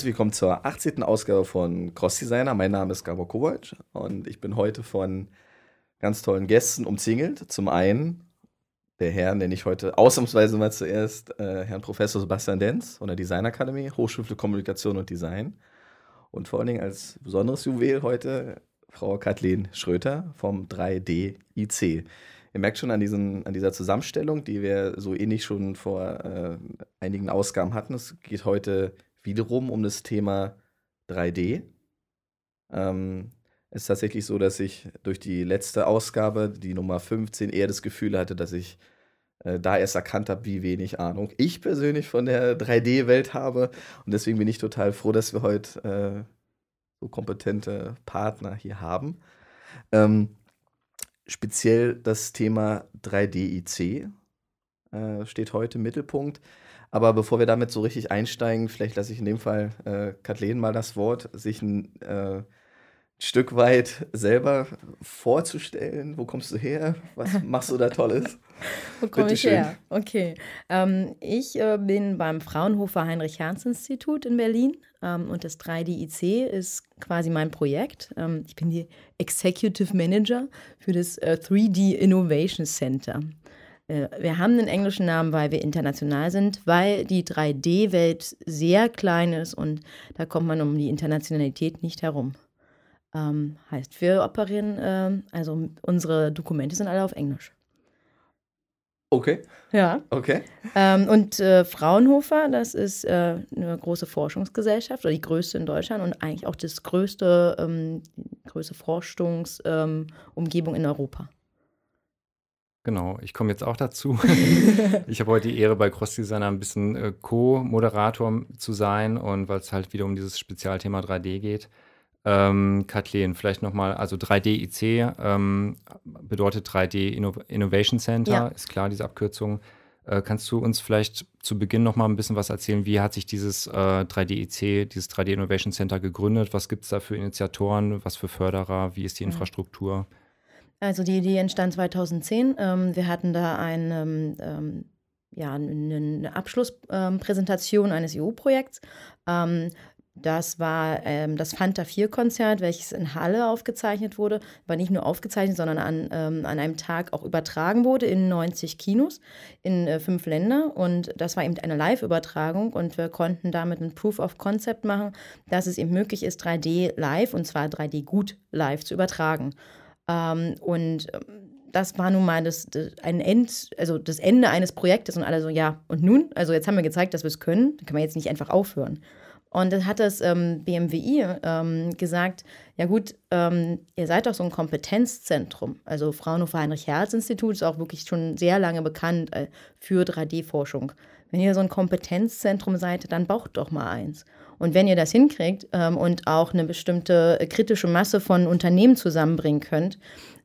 Herzlich willkommen zur 18. Ausgabe von Cross Designer. Mein Name ist Gabor Kovac und ich bin heute von ganz tollen Gästen umzingelt. Zum einen der Herr, nenne ich heute ausnahmsweise mal zuerst, äh, Herrn Professor Sebastian Denz von der Design Akademie, Hochschule für Kommunikation und Design. Und vor allen Dingen als besonderes Juwel heute Frau Kathleen Schröter vom 3D IC. Ihr merkt schon an, diesen, an dieser Zusammenstellung, die wir so ähnlich schon vor äh, einigen Ausgaben hatten. Es geht heute wiederum um das Thema 3D. Ähm, es ist tatsächlich so, dass ich durch die letzte Ausgabe, die Nummer 15, eher das Gefühl hatte, dass ich äh, da erst erkannt habe, wie wenig Ahnung ich persönlich von der 3D-Welt habe. Und deswegen bin ich total froh, dass wir heute äh, so kompetente Partner hier haben. Ähm, speziell das Thema 3D-IC äh, steht heute im Mittelpunkt. Aber bevor wir damit so richtig einsteigen, vielleicht lasse ich in dem Fall äh, Kathleen mal das Wort, sich ein äh, Stück weit selber vorzustellen. Wo kommst du her? Was machst du da Tolles? Wo komme ich her? Okay. Ähm, ich äh, bin beim Fraunhofer Heinrich-Herz-Institut in Berlin ähm, und das 3DIC ist quasi mein Projekt. Ähm, ich bin die Executive Manager für das äh, 3D Innovation Center. Äh, wir haben einen englischen Namen, weil wir international sind, weil die 3D-Welt sehr klein ist und da kommt man um die Internationalität nicht herum. Ähm, heißt, wir operieren, ähm, also unsere Dokumente sind alle auf Englisch. Okay. Ja. Okay. Ähm, und äh, Fraunhofer, das ist äh, eine große Forschungsgesellschaft oder die größte in Deutschland und eigentlich auch das größte, ähm, größte Forschungsumgebung in Europa. Genau, ich komme jetzt auch dazu. ich habe heute die Ehre, bei Cross Designer ein bisschen äh, Co-Moderator zu sein und weil es halt wieder um dieses Spezialthema 3D geht. Ähm, Kathleen, vielleicht nochmal, also 3D-IC ähm, bedeutet 3D Inno Innovation Center, ja. ist klar, diese Abkürzung. Äh, kannst du uns vielleicht zu Beginn nochmal ein bisschen was erzählen? Wie hat sich dieses äh, 3D-IC, dieses 3D Innovation Center gegründet? Was gibt es da für Initiatoren? Was für Förderer? Wie ist die Infrastruktur? Also die Idee entstand 2010. Ähm, wir hatten da ein, ähm, ähm ja, eine Abschlusspräsentation ähm, eines EU-Projekts. Ähm, das war ähm, das Fanta 4-Konzert, welches in Halle aufgezeichnet wurde, aber nicht nur aufgezeichnet, sondern an, ähm, an einem Tag auch übertragen wurde in 90 Kinos in äh, fünf Länder. Und das war eben eine Live-Übertragung und wir konnten damit ein Proof of Concept machen, dass es eben möglich ist, 3D live und zwar 3D gut live zu übertragen. Ähm, und ähm, das war nun mal das, das, ein End, also das Ende eines Projektes und alle so, ja, und nun? Also jetzt haben wir gezeigt, dass wir es können, dann können wir jetzt nicht einfach aufhören. Und dann hat das ähm, BMWI ähm, gesagt, ja gut, ähm, ihr seid doch so ein Kompetenzzentrum. Also Fraunhofer Heinrich-Herz-Institut ist auch wirklich schon sehr lange bekannt äh, für 3D-Forschung. Wenn ihr so ein Kompetenzzentrum seid, dann braucht doch mal eins. Und wenn ihr das hinkriegt ähm, und auch eine bestimmte kritische Masse von Unternehmen zusammenbringen könnt,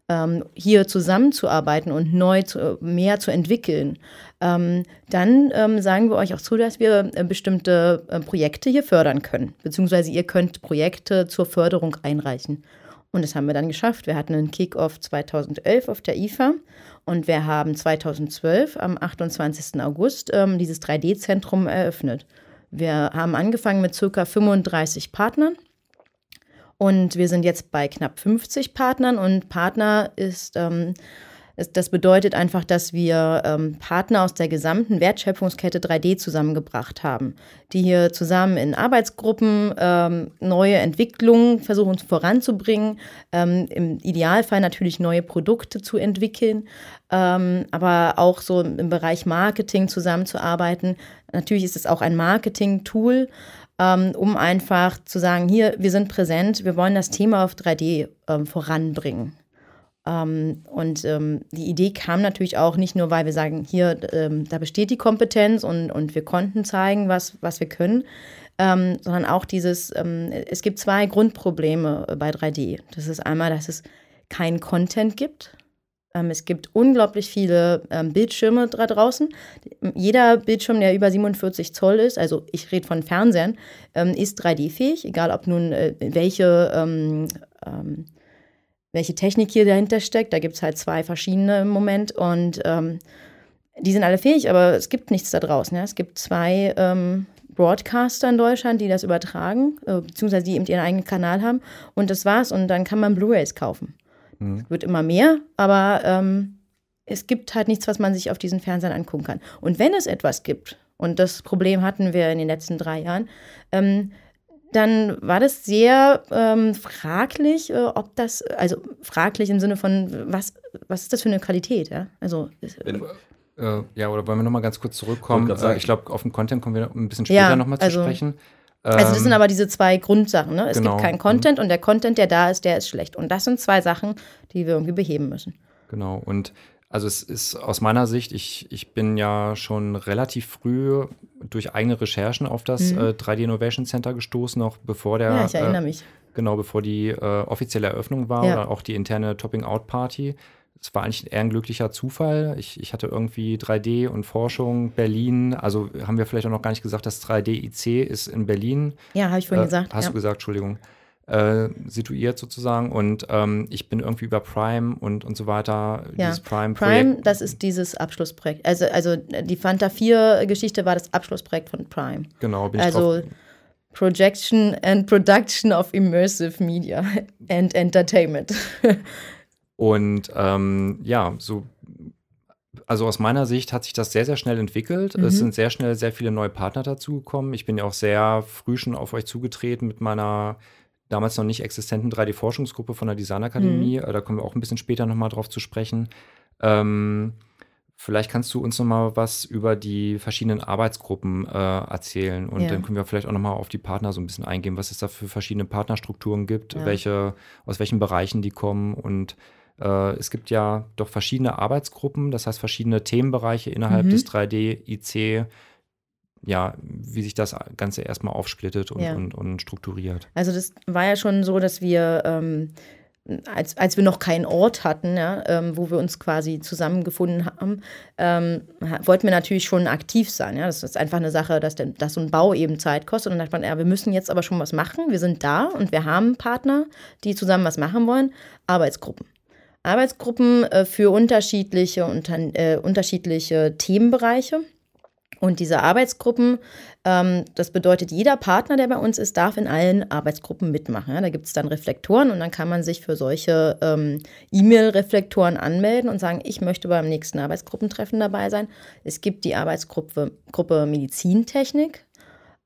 ähm, hier zusammenzuarbeiten und neu zu, mehr zu entwickeln, ähm, dann ähm, sagen wir euch auch zu, dass wir äh, bestimmte äh, Projekte hier fördern können. Beziehungsweise ihr könnt Projekte zur Förderung einreichen. Und das haben wir dann geschafft. Wir hatten einen Kick-Off 2011 auf der IFA und wir haben 2012 am 28. August ähm, dieses 3D-Zentrum eröffnet. Wir haben angefangen mit circa 35 Partnern und wir sind jetzt bei knapp 50 Partnern und Partner ist, ähm, ist das bedeutet einfach, dass wir ähm, Partner aus der gesamten Wertschöpfungskette 3D zusammengebracht haben, die hier zusammen in Arbeitsgruppen ähm, neue Entwicklungen versuchen voranzubringen, ähm, im Idealfall natürlich neue Produkte zu entwickeln, ähm, aber auch so im Bereich Marketing zusammenzuarbeiten. Natürlich ist es auch ein Marketing-Tool ähm, um einfach zu sagen, hier, wir sind präsent, wir wollen das Thema auf 3D ähm, voranbringen. Ähm, und die Idee kam natürlich auch nicht nur, weil wir sagen, hier, da besteht die Kompetenz und, und wir konnten zeigen, was, was wir können, sondern auch dieses, es gibt zwei Grundprobleme bei 3D. Das ist einmal, dass es keinen Content gibt. Ähm, es gibt unglaublich viele ähm, Bildschirme da draußen. Jeder Bildschirm, der über 47 Zoll ist, also ich rede von Fernsehern, ähm, ist 3D-fähig, egal ob nun äh, welche, ähm, ähm, welche Technik hier dahinter steckt. Da gibt es halt zwei verschiedene im Moment und ähm, die sind alle fähig, aber es gibt nichts da draußen. Ja? Es gibt zwei Broadcaster in Deutschland, die das übertragen, äh, beziehungsweise die eben ihren eigenen Kanal haben. Und das war's. Und dann kann man Blu-rays kaufen. Mhm. Es wird immer mehr, aber ähm, es gibt halt nichts, was man sich auf diesen Fernsehern angucken kann. Und wenn es etwas gibt, und das Problem hatten wir in den letzten drei Jahren, ähm, dann war das sehr ähm, fraglich, äh, ob das, also fraglich im Sinne von, was, was ist das für eine Qualität? Ja? Also, Wenn, äh, ja, oder wollen wir nochmal ganz kurz zurückkommen? Äh, ich glaube, auf den Content kommen wir ein bisschen später ja, nochmal zu also, sprechen. Also das sind ähm, aber diese zwei Grundsachen. Ne? Es genau. gibt keinen Content und der Content, der da ist, der ist schlecht. Und das sind zwei Sachen, die wir irgendwie beheben müssen. Genau. Und also es ist aus meiner Sicht, ich, ich bin ja schon relativ früh durch eigene Recherchen auf das mhm. äh, 3D Innovation Center gestoßen, noch bevor der. Ja, ich erinnere äh, mich. Genau, bevor die äh, offizielle Eröffnung war ja. oder auch die interne Topping-Out-Party. Es war eigentlich eher ein glücklicher Zufall. Ich, ich hatte irgendwie 3D und Forschung, Berlin. Also haben wir vielleicht auch noch gar nicht gesagt, das 3D-IC ist in Berlin. Ja, habe ich vorhin äh, gesagt. Hast ja. du gesagt, Entschuldigung. Äh, situiert sozusagen und ähm, ich bin irgendwie über Prime und, und so weiter. Ja. Dieses Prime, Prime, das ist dieses Abschlussprojekt. Also, also die Fanta 4-Geschichte war das Abschlussprojekt von Prime. Genau, bin ich Also drauf. Projection and Production of Immersive Media and Entertainment. und ähm, ja, so also aus meiner Sicht hat sich das sehr, sehr schnell entwickelt. Mhm. Es sind sehr schnell sehr viele neue Partner dazugekommen. Ich bin ja auch sehr früh schon auf euch zugetreten mit meiner damals noch nicht existenten 3D-Forschungsgruppe von der Designakademie. Mhm. Da kommen wir auch ein bisschen später nochmal drauf zu sprechen. Ähm, vielleicht kannst du uns nochmal was über die verschiedenen Arbeitsgruppen äh, erzählen und ja. dann können wir vielleicht auch nochmal auf die Partner so ein bisschen eingehen, was es da für verschiedene Partnerstrukturen gibt, ja. welche, aus welchen Bereichen die kommen und äh, es gibt ja doch verschiedene Arbeitsgruppen, das heißt verschiedene Themenbereiche innerhalb mhm. des 3D-IC, ja, wie sich das Ganze erstmal aufsplittet und, ja. und, und, strukturiert. Also das war ja schon so, dass wir, ähm, als, als wir noch keinen Ort hatten, ja, ähm, wo wir uns quasi zusammengefunden haben, ähm, wollten wir natürlich schon aktiv sein. Ja? Das ist einfach eine Sache, dass, der, dass so ein Bau eben Zeit kostet. Und dann dachte man, ja, wir müssen jetzt aber schon was machen. Wir sind da und wir haben Partner, die zusammen was machen wollen. Arbeitsgruppen. Arbeitsgruppen äh, für unterschiedliche, unter, äh, unterschiedliche Themenbereiche. Und diese Arbeitsgruppen, ähm, das bedeutet, jeder Partner, der bei uns ist, darf in allen Arbeitsgruppen mitmachen. Ja, da gibt es dann Reflektoren und dann kann man sich für solche ähm, E-Mail-Reflektoren anmelden und sagen, ich möchte beim nächsten Arbeitsgruppentreffen dabei sein. Es gibt die Arbeitsgruppe Gruppe Medizintechnik,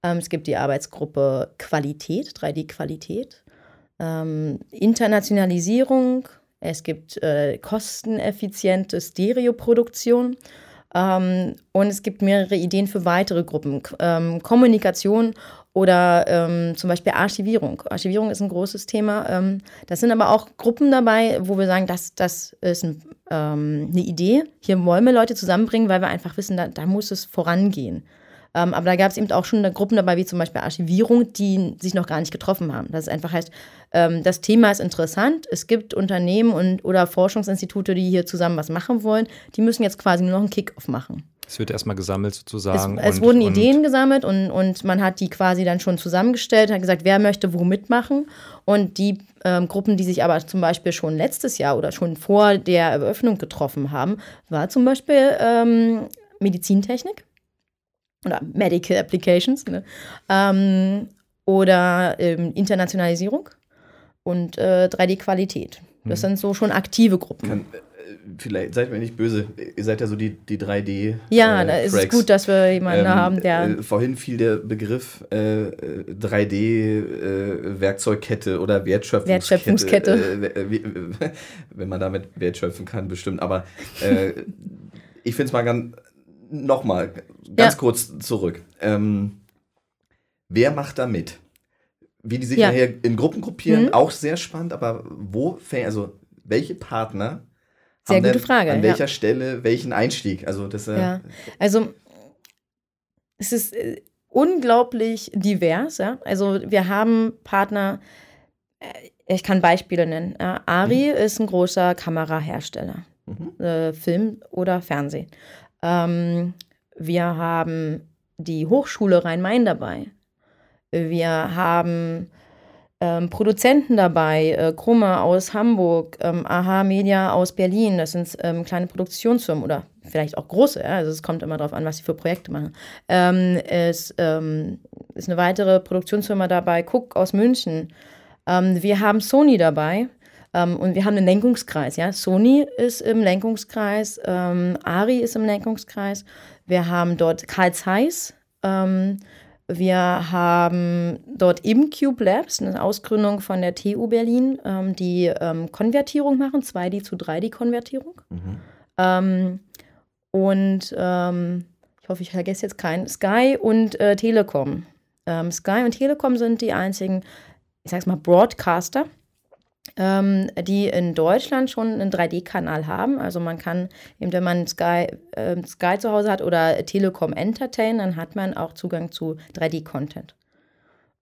ähm, es gibt die Arbeitsgruppe Qualität, 3D-Qualität, ähm, Internationalisierung, es gibt äh, kosteneffiziente Stereoproduktion. Ähm, und es gibt mehrere Ideen für weitere Gruppen. Ähm, Kommunikation oder ähm, zum Beispiel Archivierung. Archivierung ist ein großes Thema. Ähm, das sind aber auch Gruppen dabei, wo wir sagen, das, das ist ein, ähm, eine Idee. Hier wollen wir Leute zusammenbringen, weil wir einfach wissen, da, da muss es vorangehen. Ähm, aber da gab es eben auch schon Gruppen dabei, wie zum Beispiel Archivierung, die sich noch gar nicht getroffen haben. Das einfach heißt, ähm, das Thema ist interessant. Es gibt Unternehmen und oder Forschungsinstitute, die hier zusammen was machen wollen. Die müssen jetzt quasi nur noch einen Kick-off machen. Es wird erstmal gesammelt sozusagen. Es, es und, wurden Ideen gesammelt und, und man hat die quasi dann schon zusammengestellt, hat gesagt, wer möchte wo mitmachen. Und die ähm, Gruppen, die sich aber zum Beispiel schon letztes Jahr oder schon vor der Eröffnung getroffen haben, war zum Beispiel ähm, Medizintechnik oder Medical Applications ne? ähm, oder ähm, Internationalisierung und äh, 3D-Qualität. Das hm. sind so schon aktive Gruppen. Kann, äh, vielleicht seid mir nicht böse, ihr seid ja so die, die 3D. Ja, äh, da ist es gut, dass wir jemanden ähm, haben, der. Äh, vorhin fiel der Begriff äh, 3D-Werkzeugkette äh, oder Wertschöpfungskette. Wertschöpfungskette. Äh, wenn man damit wertschöpfen kann, bestimmt. Aber ich finde es mal ganz. Nochmal, ganz ja. kurz zurück. Ähm, wer macht da mit? wie die sich ja. nachher in Gruppen gruppieren, mhm. auch sehr spannend, aber wo fängt, also welche Partner sehr haben gute Frage, an welcher ja. Stelle welchen Einstieg? Also, das, äh, ja. also es ist äh, unglaublich divers, ja. Also wir haben Partner, äh, ich kann Beispiele nennen. Ari mhm. ist ein großer Kamerahersteller, mhm. Film oder Fernsehen. Ähm, wir haben die Hochschule Rhein-Main dabei. Wir haben ähm, Produzenten dabei, äh, Krumme aus Hamburg, ähm, Aha Media aus Berlin. Das sind ähm, kleine Produktionsfirmen oder vielleicht auch große. Ja? Also es kommt immer darauf an, was sie für Projekte machen. Ähm, es ähm, ist eine weitere Produktionsfirma dabei, Cook aus München. Ähm, wir haben Sony dabei. Und wir haben einen Lenkungskreis. Ja? Sony ist im Lenkungskreis, Ari ist im Lenkungskreis. Wir haben dort Karl Zeiss, ähm, wir haben dort ImCube Labs, eine Ausgründung von der TU Berlin, ähm, die ähm, Konvertierung machen, 2D zu 3D-Konvertierung. Mhm. Ähm, und ähm, ich hoffe, ich vergesse jetzt keinen, Sky und äh, Telekom. Ähm, Sky und Telekom sind die einzigen, ich sag's mal, Broadcaster, ähm, die in Deutschland schon einen 3D-Kanal haben. Also man kann, eben wenn man Sky, äh, Sky zu Hause hat oder Telekom Entertain, dann hat man auch Zugang zu 3D-Content.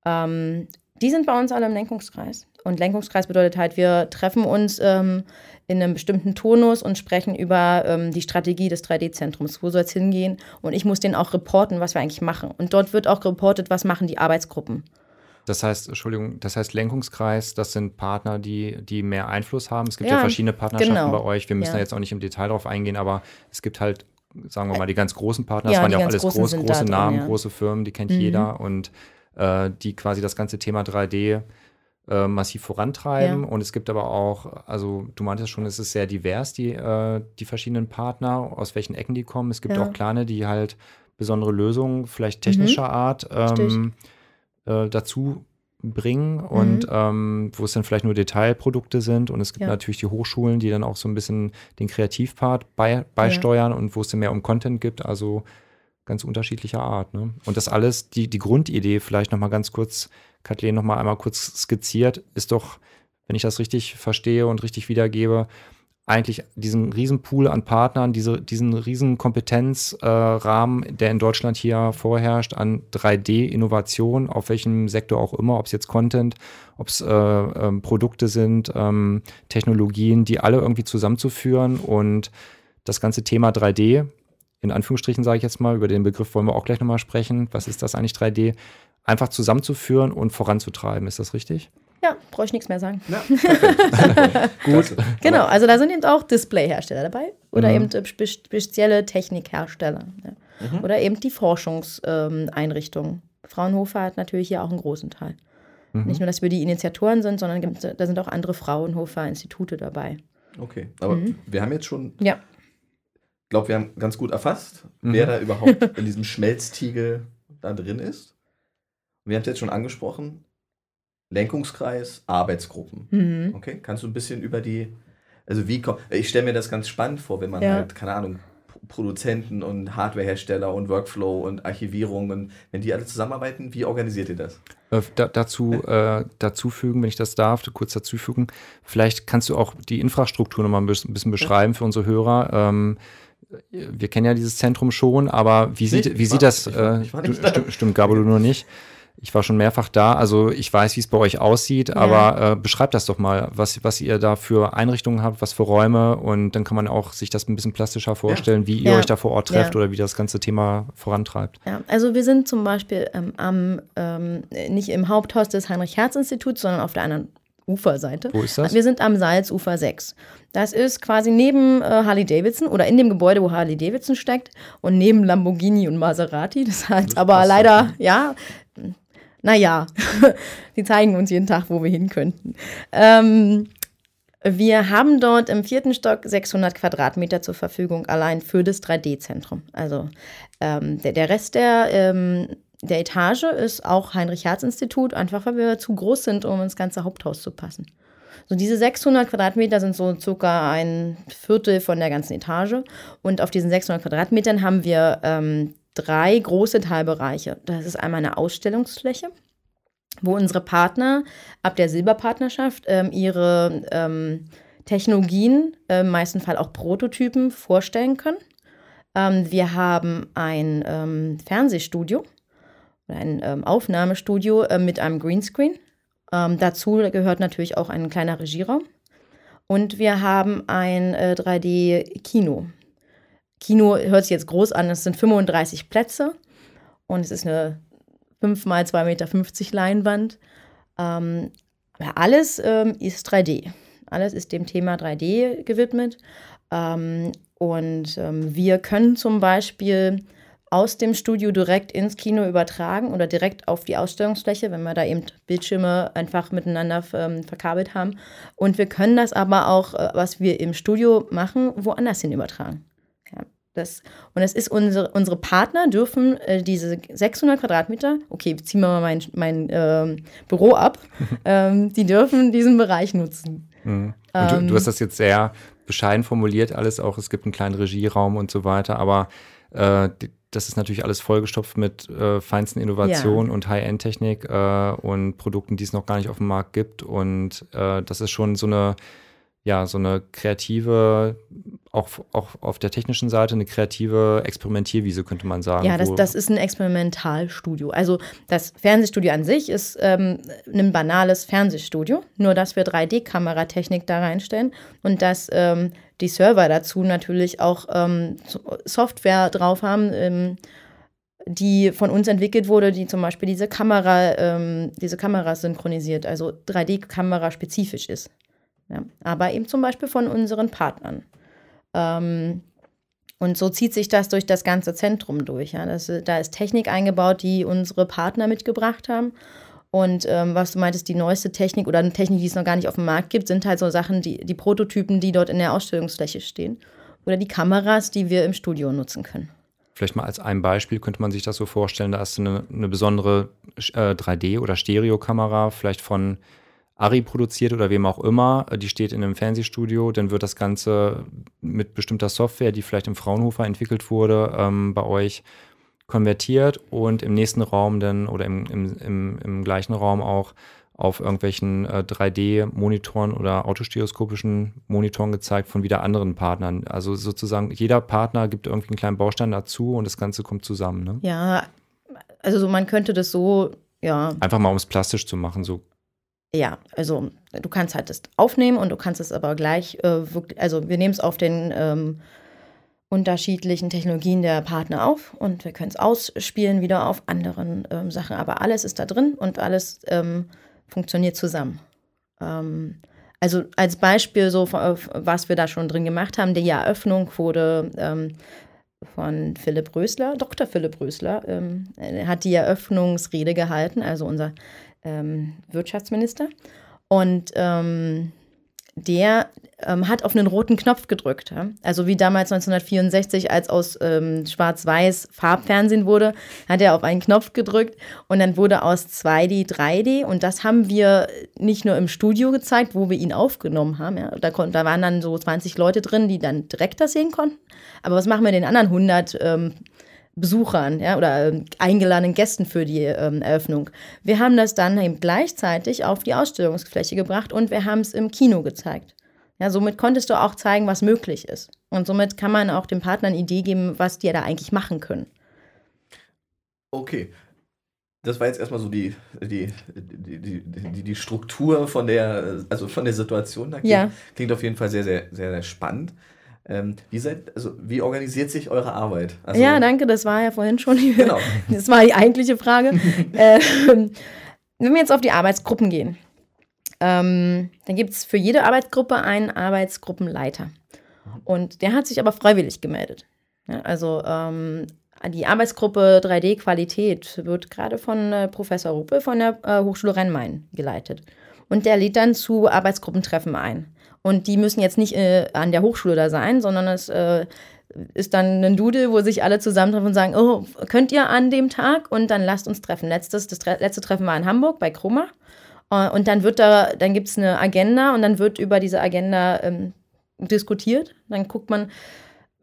Ähm, die sind bei uns alle im Lenkungskreis. Und Lenkungskreis bedeutet halt, wir treffen uns ähm, in einem bestimmten Turnus und sprechen über ähm, die Strategie des 3D-Zentrums. Wo soll es hingehen? Und ich muss denen auch reporten, was wir eigentlich machen. Und dort wird auch reportet, was machen die Arbeitsgruppen. Das heißt, Entschuldigung, das heißt Lenkungskreis, das sind Partner, die, die mehr Einfluss haben. Es gibt ja, ja verschiedene Partnerschaften genau. bei euch. Wir müssen ja. da jetzt auch nicht im Detail drauf eingehen, aber es gibt halt, sagen wir mal, die ganz großen Partner. Ja, das waren ja auch alles groß, große drin, Namen, große Firmen, die kennt mhm. jeder und äh, die quasi das ganze Thema 3D äh, massiv vorantreiben. Und es gibt aber auch, also du meintest schon, es ist sehr divers, die, äh, die verschiedenen Partner, aus welchen Ecken die kommen. Es gibt auch kleine, die halt besondere Lösungen, vielleicht technischer mhm. Art, ähm, äh, dazu bringen und mhm. ähm, wo es dann vielleicht nur Detailprodukte sind und es gibt ja. natürlich die Hochschulen, die dann auch so ein bisschen den Kreativpart bei, beisteuern ja. und wo es dann mehr um Content gibt, also ganz unterschiedlicher Art. Ne? Und das alles, die, die Grundidee, vielleicht nochmal ganz kurz, Kathleen nochmal einmal kurz skizziert, ist doch, wenn ich das richtig verstehe und richtig wiedergebe, eigentlich diesen riesen Pool an Partnern, diese, diesen riesen Kompetenzrahmen, äh, der in Deutschland hier vorherrscht, an 3D-Innovation, auf welchem Sektor auch immer, ob es jetzt Content, ob es äh, äh, Produkte sind, ähm, Technologien, die alle irgendwie zusammenzuführen und das ganze Thema 3D, in Anführungsstrichen sage ich jetzt mal, über den Begriff wollen wir auch gleich nochmal sprechen, was ist das eigentlich 3D, einfach zusammenzuführen und voranzutreiben, ist das richtig? Ja, brauche ich nichts mehr sagen. Ja, Gut. genau, also da sind eben auch Displayhersteller dabei oder mhm. eben spezielle Technikhersteller ja. mhm. oder eben die Forschungseinrichtungen. Ähm, Fraunhofer hat natürlich hier auch einen großen Teil. Mhm. Nicht nur, dass wir die Initiatoren sind, sondern da sind auch andere Fraunhofer-Institute dabei. Okay, aber mhm. wir haben jetzt schon, ja. ich glaube, wir haben ganz gut erfasst, wer mhm. da überhaupt in diesem Schmelztiegel da drin ist. Wir haben es jetzt schon angesprochen, Lenkungskreis, Arbeitsgruppen. Mhm. Okay, kannst du ein bisschen über die, also wie kommt, ich stelle mir das ganz spannend vor, wenn man ja. halt, keine Ahnung, Produzenten und Hardwarehersteller und Workflow und Archivierung und wenn die alle zusammenarbeiten, wie organisiert ihr das? Äh, da, dazu, äh, dazu fügen, wenn ich das darf, kurz dazu fügen, vielleicht kannst du auch die Infrastruktur nochmal ein bisschen beschreiben für unsere Hörer. Ähm, wir kennen ja dieses Zentrum schon, aber wie sieht, wie sieht das, äh, stimmt, stimmt Gabo, du nur nicht. Ich war schon mehrfach da, also ich weiß, wie es bei euch aussieht, ja. aber äh, beschreibt das doch mal, was, was ihr da für Einrichtungen habt, was für Räume und dann kann man auch sich das ein bisschen plastischer vorstellen, ja. wie ihr ja. euch da vor Ort trefft oder wie das ganze Thema vorantreibt. Ja, also wir sind zum Beispiel ähm, am, ähm, nicht im Haupthaus des Heinrich-Herz-Instituts, sondern auf der anderen Uferseite. Wo ist das? Wir sind am Salzufer 6. Das ist quasi neben äh, Harley Davidson oder in dem Gebäude, wo Harley Davidson steckt und neben Lamborghini und Maserati. Das heißt das aber leider, ja, naja, die zeigen uns jeden Tag, wo wir hin könnten. Ähm, wir haben dort im vierten Stock 600 Quadratmeter zur Verfügung, allein für das 3D-Zentrum. Also ähm, der, der Rest der, ähm, der Etage ist auch Heinrich-Herz-Institut, einfach weil wir zu groß sind, um ins ganze Haupthaus zu passen. So diese 600 Quadratmeter sind so circa ein Viertel von der ganzen Etage. Und auf diesen 600 Quadratmetern haben wir ähm, drei große Teilbereiche. Das ist einmal eine Ausstellungsfläche, wo unsere Partner ab der Silberpartnerschaft ähm, ihre ähm, Technologien, äh, im meisten Fall auch Prototypen, vorstellen können. Ähm, wir haben ein ähm, Fernsehstudio, ein ähm, Aufnahmestudio äh, mit einem Greenscreen. Ähm, dazu gehört natürlich auch ein kleiner Regieraum. Und wir haben ein äh, 3D-Kino. Kino hört sich jetzt groß an, es sind 35 Plätze und es ist eine 5 mal 2,50 Meter Leinwand. Ähm, alles ähm, ist 3D. Alles ist dem Thema 3D gewidmet. Ähm, und ähm, wir können zum Beispiel aus dem Studio direkt ins Kino übertragen oder direkt auf die Ausstellungsfläche, wenn wir da eben Bildschirme einfach miteinander ähm, verkabelt haben. Und wir können das aber auch, äh, was wir im Studio machen, woanders hin übertragen. Das, und es ist unsere, unsere Partner dürfen äh, diese 600 Quadratmeter, okay, ziehen wir mal mein, mein ähm, Büro ab, ähm, die dürfen diesen Bereich nutzen. Mhm. Und du, du hast das jetzt sehr bescheiden formuliert, alles auch, es gibt einen kleinen Regieraum und so weiter, aber äh, das ist natürlich alles vollgestopft mit äh, feinsten Innovationen ja. und High-End-Technik äh, und Produkten, die es noch gar nicht auf dem Markt gibt. Und äh, das ist schon so eine, ja, so eine kreative, auch, auch auf der technischen Seite, eine kreative Experimentierwiese, könnte man sagen. Ja, das, das ist ein Experimentalstudio. Also das Fernsehstudio an sich ist ähm, ein banales Fernsehstudio, nur dass wir 3D-Kameratechnik da reinstellen und dass ähm, die Server dazu natürlich auch ähm, Software drauf haben, ähm, die von uns entwickelt wurde, die zum Beispiel diese Kamera, ähm, diese Kamera synchronisiert, also 3D-Kamera spezifisch ist. Ja. Aber eben zum Beispiel von unseren Partnern. Ähm, und so zieht sich das durch das ganze Zentrum durch. Ja. Das, da ist Technik eingebaut, die unsere Partner mitgebracht haben. Und ähm, was du meintest, die neueste Technik oder eine Technik, die es noch gar nicht auf dem Markt gibt, sind halt so Sachen, die, die Prototypen, die dort in der Ausstellungsfläche stehen. Oder die Kameras, die wir im Studio nutzen können. Vielleicht mal als ein Beispiel könnte man sich das so vorstellen, da ist eine, eine besondere äh, 3D- oder Stereokamera, vielleicht von Ari produziert oder wem auch immer, die steht in einem Fernsehstudio, dann wird das Ganze mit bestimmter Software, die vielleicht im Fraunhofer entwickelt wurde, ähm, bei euch konvertiert und im nächsten Raum dann oder im, im, im, im gleichen Raum auch auf irgendwelchen äh, 3D-Monitoren oder autostereoskopischen Monitoren gezeigt von wieder anderen Partnern. Also sozusagen jeder Partner gibt irgendwie einen kleinen Baustein dazu und das Ganze kommt zusammen. Ne? Ja, also so, man könnte das so, ja. Einfach mal, um es plastisch zu machen, so. Ja, also du kannst halt das aufnehmen und du kannst es aber gleich, äh, also wir nehmen es auf den ähm, unterschiedlichen Technologien der Partner auf und wir können es ausspielen wieder auf anderen ähm, Sachen. Aber alles ist da drin und alles ähm, funktioniert zusammen. Ähm, also als Beispiel so, was wir da schon drin gemacht haben, die Eröffnung wurde ähm, von Philipp Rösler, Dr. Philipp Rösler, ähm, hat die Eröffnungsrede gehalten, also unser ähm, Wirtschaftsminister. Und der ähm, hat auf einen roten Knopf gedrückt. Ja? Also wie damals 1964, als aus ähm, Schwarz-Weiß Farbfernsehen wurde, hat er auf einen Knopf gedrückt und dann wurde aus 2D 3D und das haben wir nicht nur im Studio gezeigt, wo wir ihn aufgenommen haben. Ja? Da, da waren dann so 20 Leute drin, die dann direkt das sehen konnten. Aber was machen wir den anderen 100 ähm, Besuchern ja, oder äh, eingeladenen Gästen für die ähm, Eröffnung. Wir haben das dann eben gleichzeitig auf die Ausstellungsfläche gebracht und wir haben es im Kino gezeigt. Ja, somit konntest du auch zeigen, was möglich ist. Und somit kann man auch dem Partner eine Idee geben, was die da eigentlich machen können. Okay. Das war jetzt erstmal so die, die, die, die, die Struktur von der, also von der Situation da. Klingt, ja. klingt auf jeden Fall sehr, sehr, sehr, sehr spannend. Ähm, wie, seid, also, wie organisiert sich eure Arbeit? Also, ja, danke, das war ja vorhin schon. Die, genau. Das war die eigentliche Frage. ähm, wenn wir jetzt auf die Arbeitsgruppen gehen, ähm, dann gibt es für jede Arbeitsgruppe einen Arbeitsgruppenleiter. Und der hat sich aber freiwillig gemeldet. Ja, also ähm, die Arbeitsgruppe 3D-Qualität wird gerade von äh, Professor Ruppe von der äh, Hochschule Rhein-Main geleitet. Und der lädt dann zu Arbeitsgruppentreffen ein. Und die müssen jetzt nicht äh, an der Hochschule da sein, sondern es äh, ist dann ein Doodle, wo sich alle zusammentreffen und sagen, oh, könnt ihr an dem Tag? Und dann lasst uns treffen. Letztes, das letzte Treffen war in Hamburg bei Kroma. Äh, und dann wird da, dann gibt es eine Agenda und dann wird über diese Agenda ähm, diskutiert. Dann guckt man,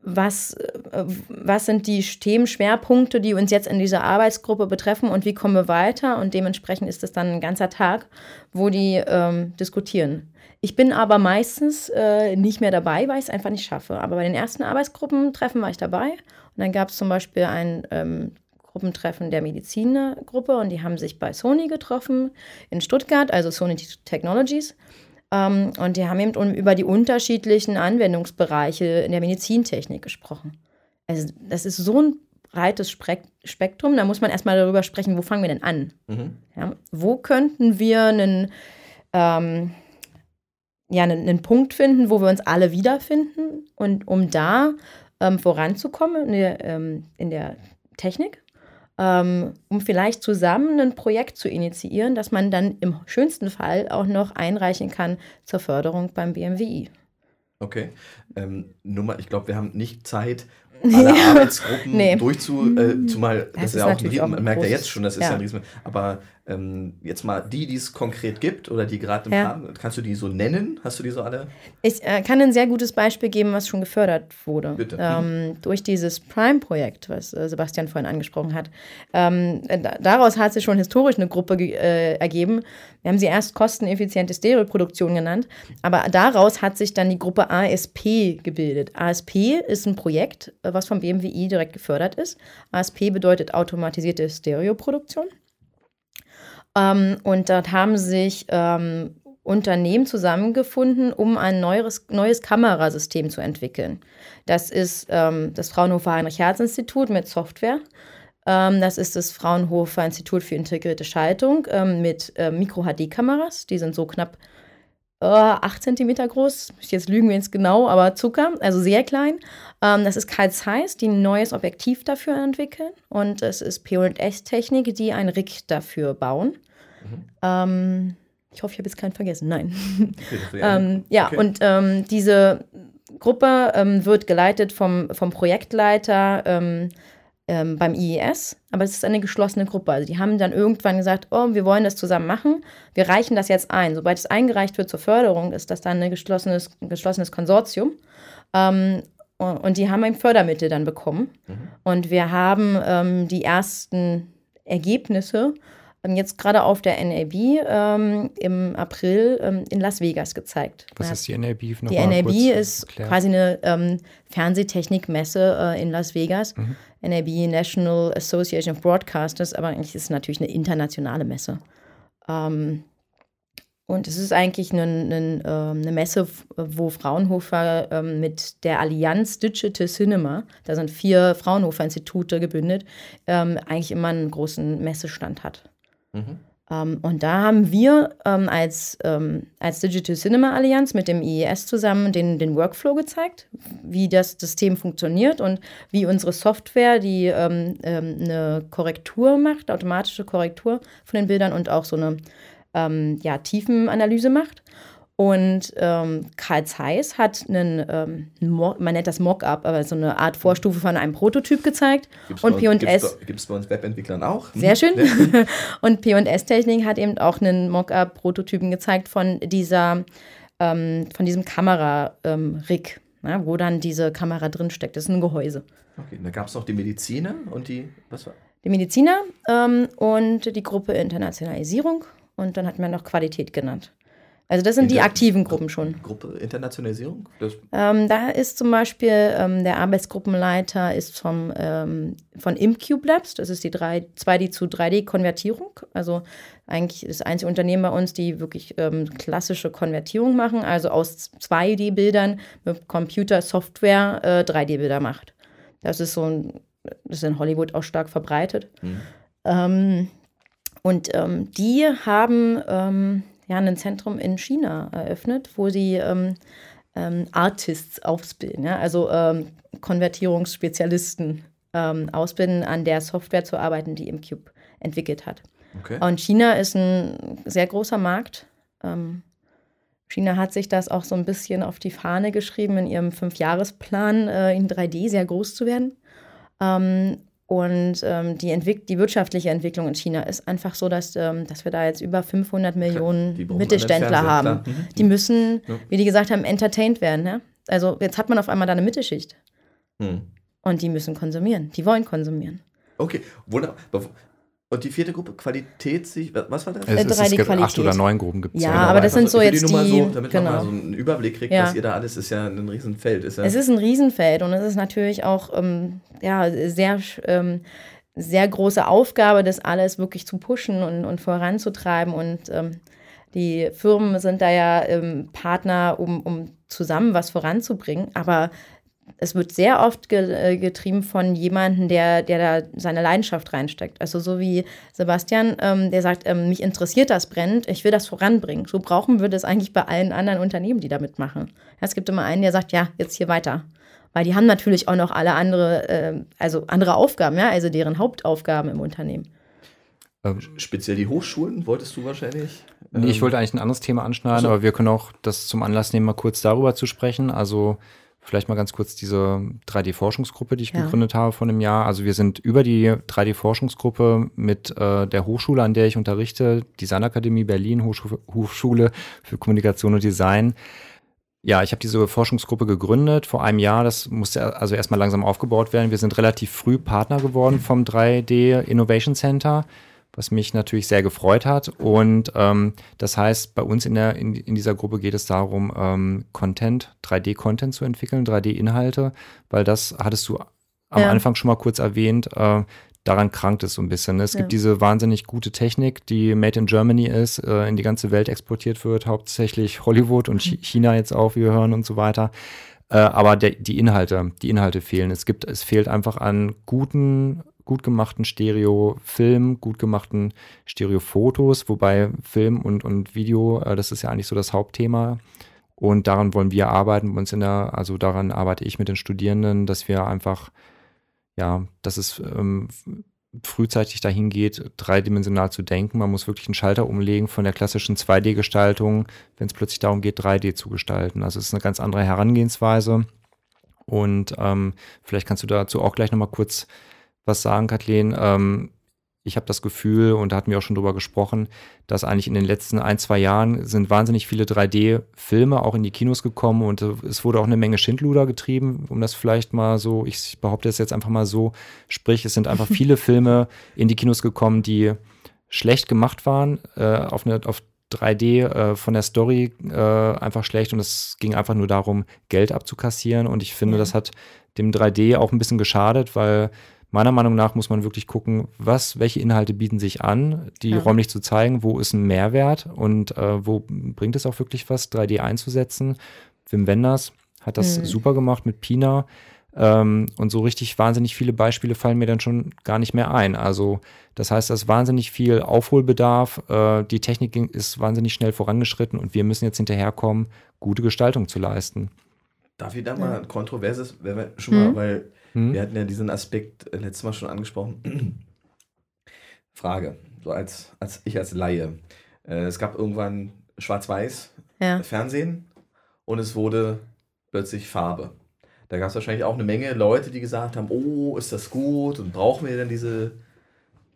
was, äh, was sind die Themenschwerpunkte, die uns jetzt in dieser Arbeitsgruppe betreffen und wie kommen wir weiter. Und dementsprechend ist es dann ein ganzer Tag, wo die ähm, diskutieren. Ich bin aber meistens äh, nicht mehr dabei, weil ich es einfach nicht schaffe. Aber bei den ersten Arbeitsgruppentreffen war ich dabei. Und dann gab es zum Beispiel ein ähm, Gruppentreffen der Medizinergruppe und die haben sich bei Sony getroffen in Stuttgart, also Sony Technologies. Ähm, und die haben eben über die unterschiedlichen Anwendungsbereiche in der Medizintechnik gesprochen. Also das ist so ein breites Spektrum, da muss man erstmal darüber sprechen, wo fangen wir denn an? Mhm. Ja, wo könnten wir einen ähm, ja, einen, einen, Punkt finden, wo wir uns alle wiederfinden und um da ähm, voranzukommen in der, ähm, in der Technik, ähm, um vielleicht zusammen ein Projekt zu initiieren, das man dann im schönsten Fall auch noch einreichen kann zur Förderung beim BMWI. Okay. Ähm, nur mal, ich glaube, wir haben nicht Zeit, alle Arbeitsgruppen nee. durchzu, äh, zumal das, das ist ja auch, ein, man merkt ja jetzt schon, das ist ja, ja ein Riesen, aber ähm, jetzt mal die, die es konkret gibt oder die gerade im ja. Plan, kannst du die so nennen? Hast du die so alle? Ich äh, kann ein sehr gutes Beispiel geben, was schon gefördert wurde. Bitte. Ähm, mhm. Durch dieses Prime-Projekt, was äh, Sebastian vorhin angesprochen hat. Ähm, äh, daraus hat sich schon historisch eine Gruppe äh, ergeben. Wir haben sie erst kosteneffiziente Stereoproduktion genannt, aber daraus hat sich dann die Gruppe ASP gebildet. ASP ist ein Projekt, äh, was vom BMWI direkt gefördert ist. ASP bedeutet automatisierte Stereoproduktion. Ähm, und dort haben sich ähm, Unternehmen zusammengefunden, um ein neues, neues Kamerasystem zu entwickeln. Das ist ähm, das Fraunhofer Heinrich-Hertz-Institut mit Software. Ähm, das ist das Fraunhofer Institut für integrierte Schaltung ähm, mit äh, Micro-HD-Kameras. Die sind so knapp äh, 8 cm groß. Jetzt lügen wir jetzt genau, aber Zucker, also sehr klein. Ähm, das ist Carl Zeiss, die ein neues Objektiv dafür entwickeln. Und es ist P&S-Technik, die ein Rig dafür bauen. Mhm. Ähm, ich hoffe, ich habe jetzt keinen vergessen. Nein. Okay, ähm, ja, okay. und ähm, diese Gruppe ähm, wird geleitet vom, vom Projektleiter ähm, ähm, beim IES, aber es ist eine geschlossene Gruppe. Also die haben dann irgendwann gesagt, oh, wir wollen das zusammen machen, wir reichen das jetzt ein. Sobald es eingereicht wird zur Förderung, ist das dann ein geschlossenes, geschlossenes Konsortium. Ähm, und die haben ein Fördermittel dann bekommen. Mhm. Und wir haben die ersten Ergebnisse jetzt gerade auf der NAB ähm, im April ähm, in Las Vegas gezeigt. Was ist die NAB? Noch die NAB ist erklärt. quasi eine ähm, Fernsehtechnikmesse äh, in Las Vegas. Mhm. NAB National Association of Broadcasters, aber eigentlich ist es natürlich eine internationale Messe. Ähm, und es ist eigentlich eine, eine, ähm, eine Messe, wo Fraunhofer ähm, mit der Allianz Digital Cinema, da sind vier Fraunhofer-Institute gebündelt, eigentlich immer einen großen Messestand hat. Mhm. Ähm, und da haben wir ähm, als, ähm, als Digital Cinema Allianz mit dem IES zusammen den, den Workflow gezeigt, wie das System funktioniert und wie unsere Software, die eine Korrektur macht, automatische Korrektur von den Bildern und auch so eine ja, Tiefenanalyse macht. Und ähm, Karl Zeiss hat einen, ähm, man nennt das Mockup, aber so eine Art Vorstufe von einem Prototyp gezeigt. Gibt's und P&S gibt es bei uns Webentwicklern auch. Sehr hm? schön. und P&S Technik hat eben auch einen Mockup-Prototypen gezeigt von dieser, ähm, von diesem Kamera-Rig, ähm, wo dann diese Kamera drin steckt. Das ist ein Gehäuse. Okay, da gab es noch die Mediziner und die, was war? Die Mediziner ähm, und die Gruppe Internationalisierung und dann hat man noch Qualität genannt. Also das sind Inter die aktiven Gruppen schon. Gruppe Internationalisierung? Ähm, da ist zum Beispiel ähm, der Arbeitsgruppenleiter ist vom, ähm, von ImCube Labs, das ist die 3, 2D zu 3D-Konvertierung. Also eigentlich das einzige Unternehmen bei uns, die wirklich ähm, klassische Konvertierung machen, also aus 2D-Bildern mit Computer-Software äh, 3D-Bilder macht. Das ist so ein, das ist in Hollywood auch stark verbreitet. Mhm. und ähm, die haben ja, ein Zentrum in China eröffnet, wo sie ähm, ähm, Artists ausbilden, ja? also ähm, Konvertierungsspezialisten ähm, ausbilden, an der Software zu arbeiten, die ImCube entwickelt hat. Okay. Und China ist ein sehr großer Markt. Ähm, China hat sich das auch so ein bisschen auf die Fahne geschrieben, in ihrem Fünfjahresplan äh, in 3D sehr groß zu werden. Und ähm, die, die wirtschaftliche Entwicklung in China ist einfach so, dass, ähm, dass wir da jetzt über 500 Millionen Mittelständler haben. Mhm. Die müssen, ja. wie die gesagt haben, entertained werden. Ja? Also jetzt hat man auf einmal da eine Mittelschicht. Mhm. Und die müssen konsumieren. Die wollen konsumieren. Okay, wunderbar. Und die vierte Gruppe, Qualität, was war das? Es, es, es gibt acht oder neun Gruppen. Gibt's ja, ja, aber das sind so jetzt die, die so, damit genau. man mal so einen Überblick kriegt, ja. was ihr da alles ist ja ein Riesenfeld. Ist ja es ist ein Riesenfeld und es ist natürlich auch ähm, ja, sehr, ähm, sehr große Aufgabe, das alles wirklich zu pushen und, und voranzutreiben und ähm, die Firmen sind da ja ähm, Partner, um, um zusammen was voranzubringen, aber es wird sehr oft ge äh, getrieben von jemandem, der, der da seine Leidenschaft reinsteckt. Also so wie Sebastian, ähm, der sagt, ähm, mich interessiert das brennt, ich will das voranbringen. So brauchen wir das eigentlich bei allen anderen Unternehmen, die damit machen. Ja, es gibt immer einen, der sagt, ja, jetzt hier weiter. Weil die haben natürlich auch noch alle andere, äh, also andere Aufgaben, ja, also deren Hauptaufgaben im Unternehmen. Ähm, speziell die Hochschulen wolltest du wahrscheinlich? Nee, ich wollte eigentlich ein anderes Thema anschneiden, so. aber wir können auch das zum Anlass nehmen, mal kurz darüber zu sprechen. Also Vielleicht mal ganz kurz diese 3D-Forschungsgruppe, die ich ja. gegründet habe vor einem Jahr. Also wir sind über die 3D-Forschungsgruppe mit äh, der Hochschule, an der ich unterrichte, Designakademie Berlin, Hochschule, Hochschule für Kommunikation und Design. Ja, ich habe diese Forschungsgruppe gegründet vor einem Jahr. Das musste also erstmal langsam aufgebaut werden. Wir sind relativ früh Partner geworden vom 3D Innovation Center was mich natürlich sehr gefreut hat. Und ähm, das heißt, bei uns in, der, in, in dieser Gruppe geht es darum, ähm, Content, 3D-Content zu entwickeln, 3D-Inhalte, weil das hattest du am ja. Anfang schon mal kurz erwähnt. Äh, daran krankt es so ein bisschen. Es ja. gibt diese wahnsinnig gute Technik, die made in Germany ist, äh, in die ganze Welt exportiert wird, hauptsächlich Hollywood und mhm. China jetzt auch, wie wir hören und so weiter. Äh, aber der, die Inhalte, die Inhalte fehlen. Es gibt, es fehlt einfach an guten gut gemachten Stereo-Film, gut gemachten Stereo-Fotos, wobei Film und, und Video, äh, das ist ja eigentlich so das Hauptthema. Und daran wollen wir arbeiten, uns in der, also daran arbeite ich mit den Studierenden, dass wir einfach, ja, dass es ähm, frühzeitig dahin geht, dreidimensional zu denken. Man muss wirklich einen Schalter umlegen von der klassischen 2D-Gestaltung, wenn es plötzlich darum geht, 3D zu gestalten. Also es ist eine ganz andere Herangehensweise. Und ähm, vielleicht kannst du dazu auch gleich nochmal kurz was sagen, Kathleen. Ähm, ich habe das Gefühl, und da hatten wir auch schon drüber gesprochen, dass eigentlich in den letzten ein, zwei Jahren sind wahnsinnig viele 3D-Filme auch in die Kinos gekommen und äh, es wurde auch eine Menge Schindluder getrieben, um das vielleicht mal so, ich behaupte es jetzt einfach mal so, sprich, es sind einfach viele Filme in die Kinos gekommen, die schlecht gemacht waren, äh, auf, eine, auf 3D äh, von der Story äh, einfach schlecht und es ging einfach nur darum, Geld abzukassieren und ich finde, ja. das hat dem 3D auch ein bisschen geschadet, weil meiner Meinung nach muss man wirklich gucken, was, welche Inhalte bieten sich an, die ja. räumlich zu zeigen, wo ist ein Mehrwert und äh, wo bringt es auch wirklich was, 3D einzusetzen. Wim Wenders hat das mhm. super gemacht mit Pina. Ähm, und so richtig wahnsinnig viele Beispiele fallen mir dann schon gar nicht mehr ein. Also das heißt, da ist wahnsinnig viel Aufholbedarf. Äh, die Technik ist wahnsinnig schnell vorangeschritten und wir müssen jetzt hinterherkommen, gute Gestaltung zu leisten. Darf ich da mal ein kontroverses, schon mal, mhm. weil hm? Wir hatten ja diesen Aspekt äh, letztes Mal schon angesprochen. Frage, so als, als ich als Laie. Äh, es gab irgendwann Schwarz-Weiß ja. Fernsehen und es wurde plötzlich Farbe. Da gab es wahrscheinlich auch eine Menge Leute, die gesagt haben, oh, ist das gut und brauchen wir denn diese,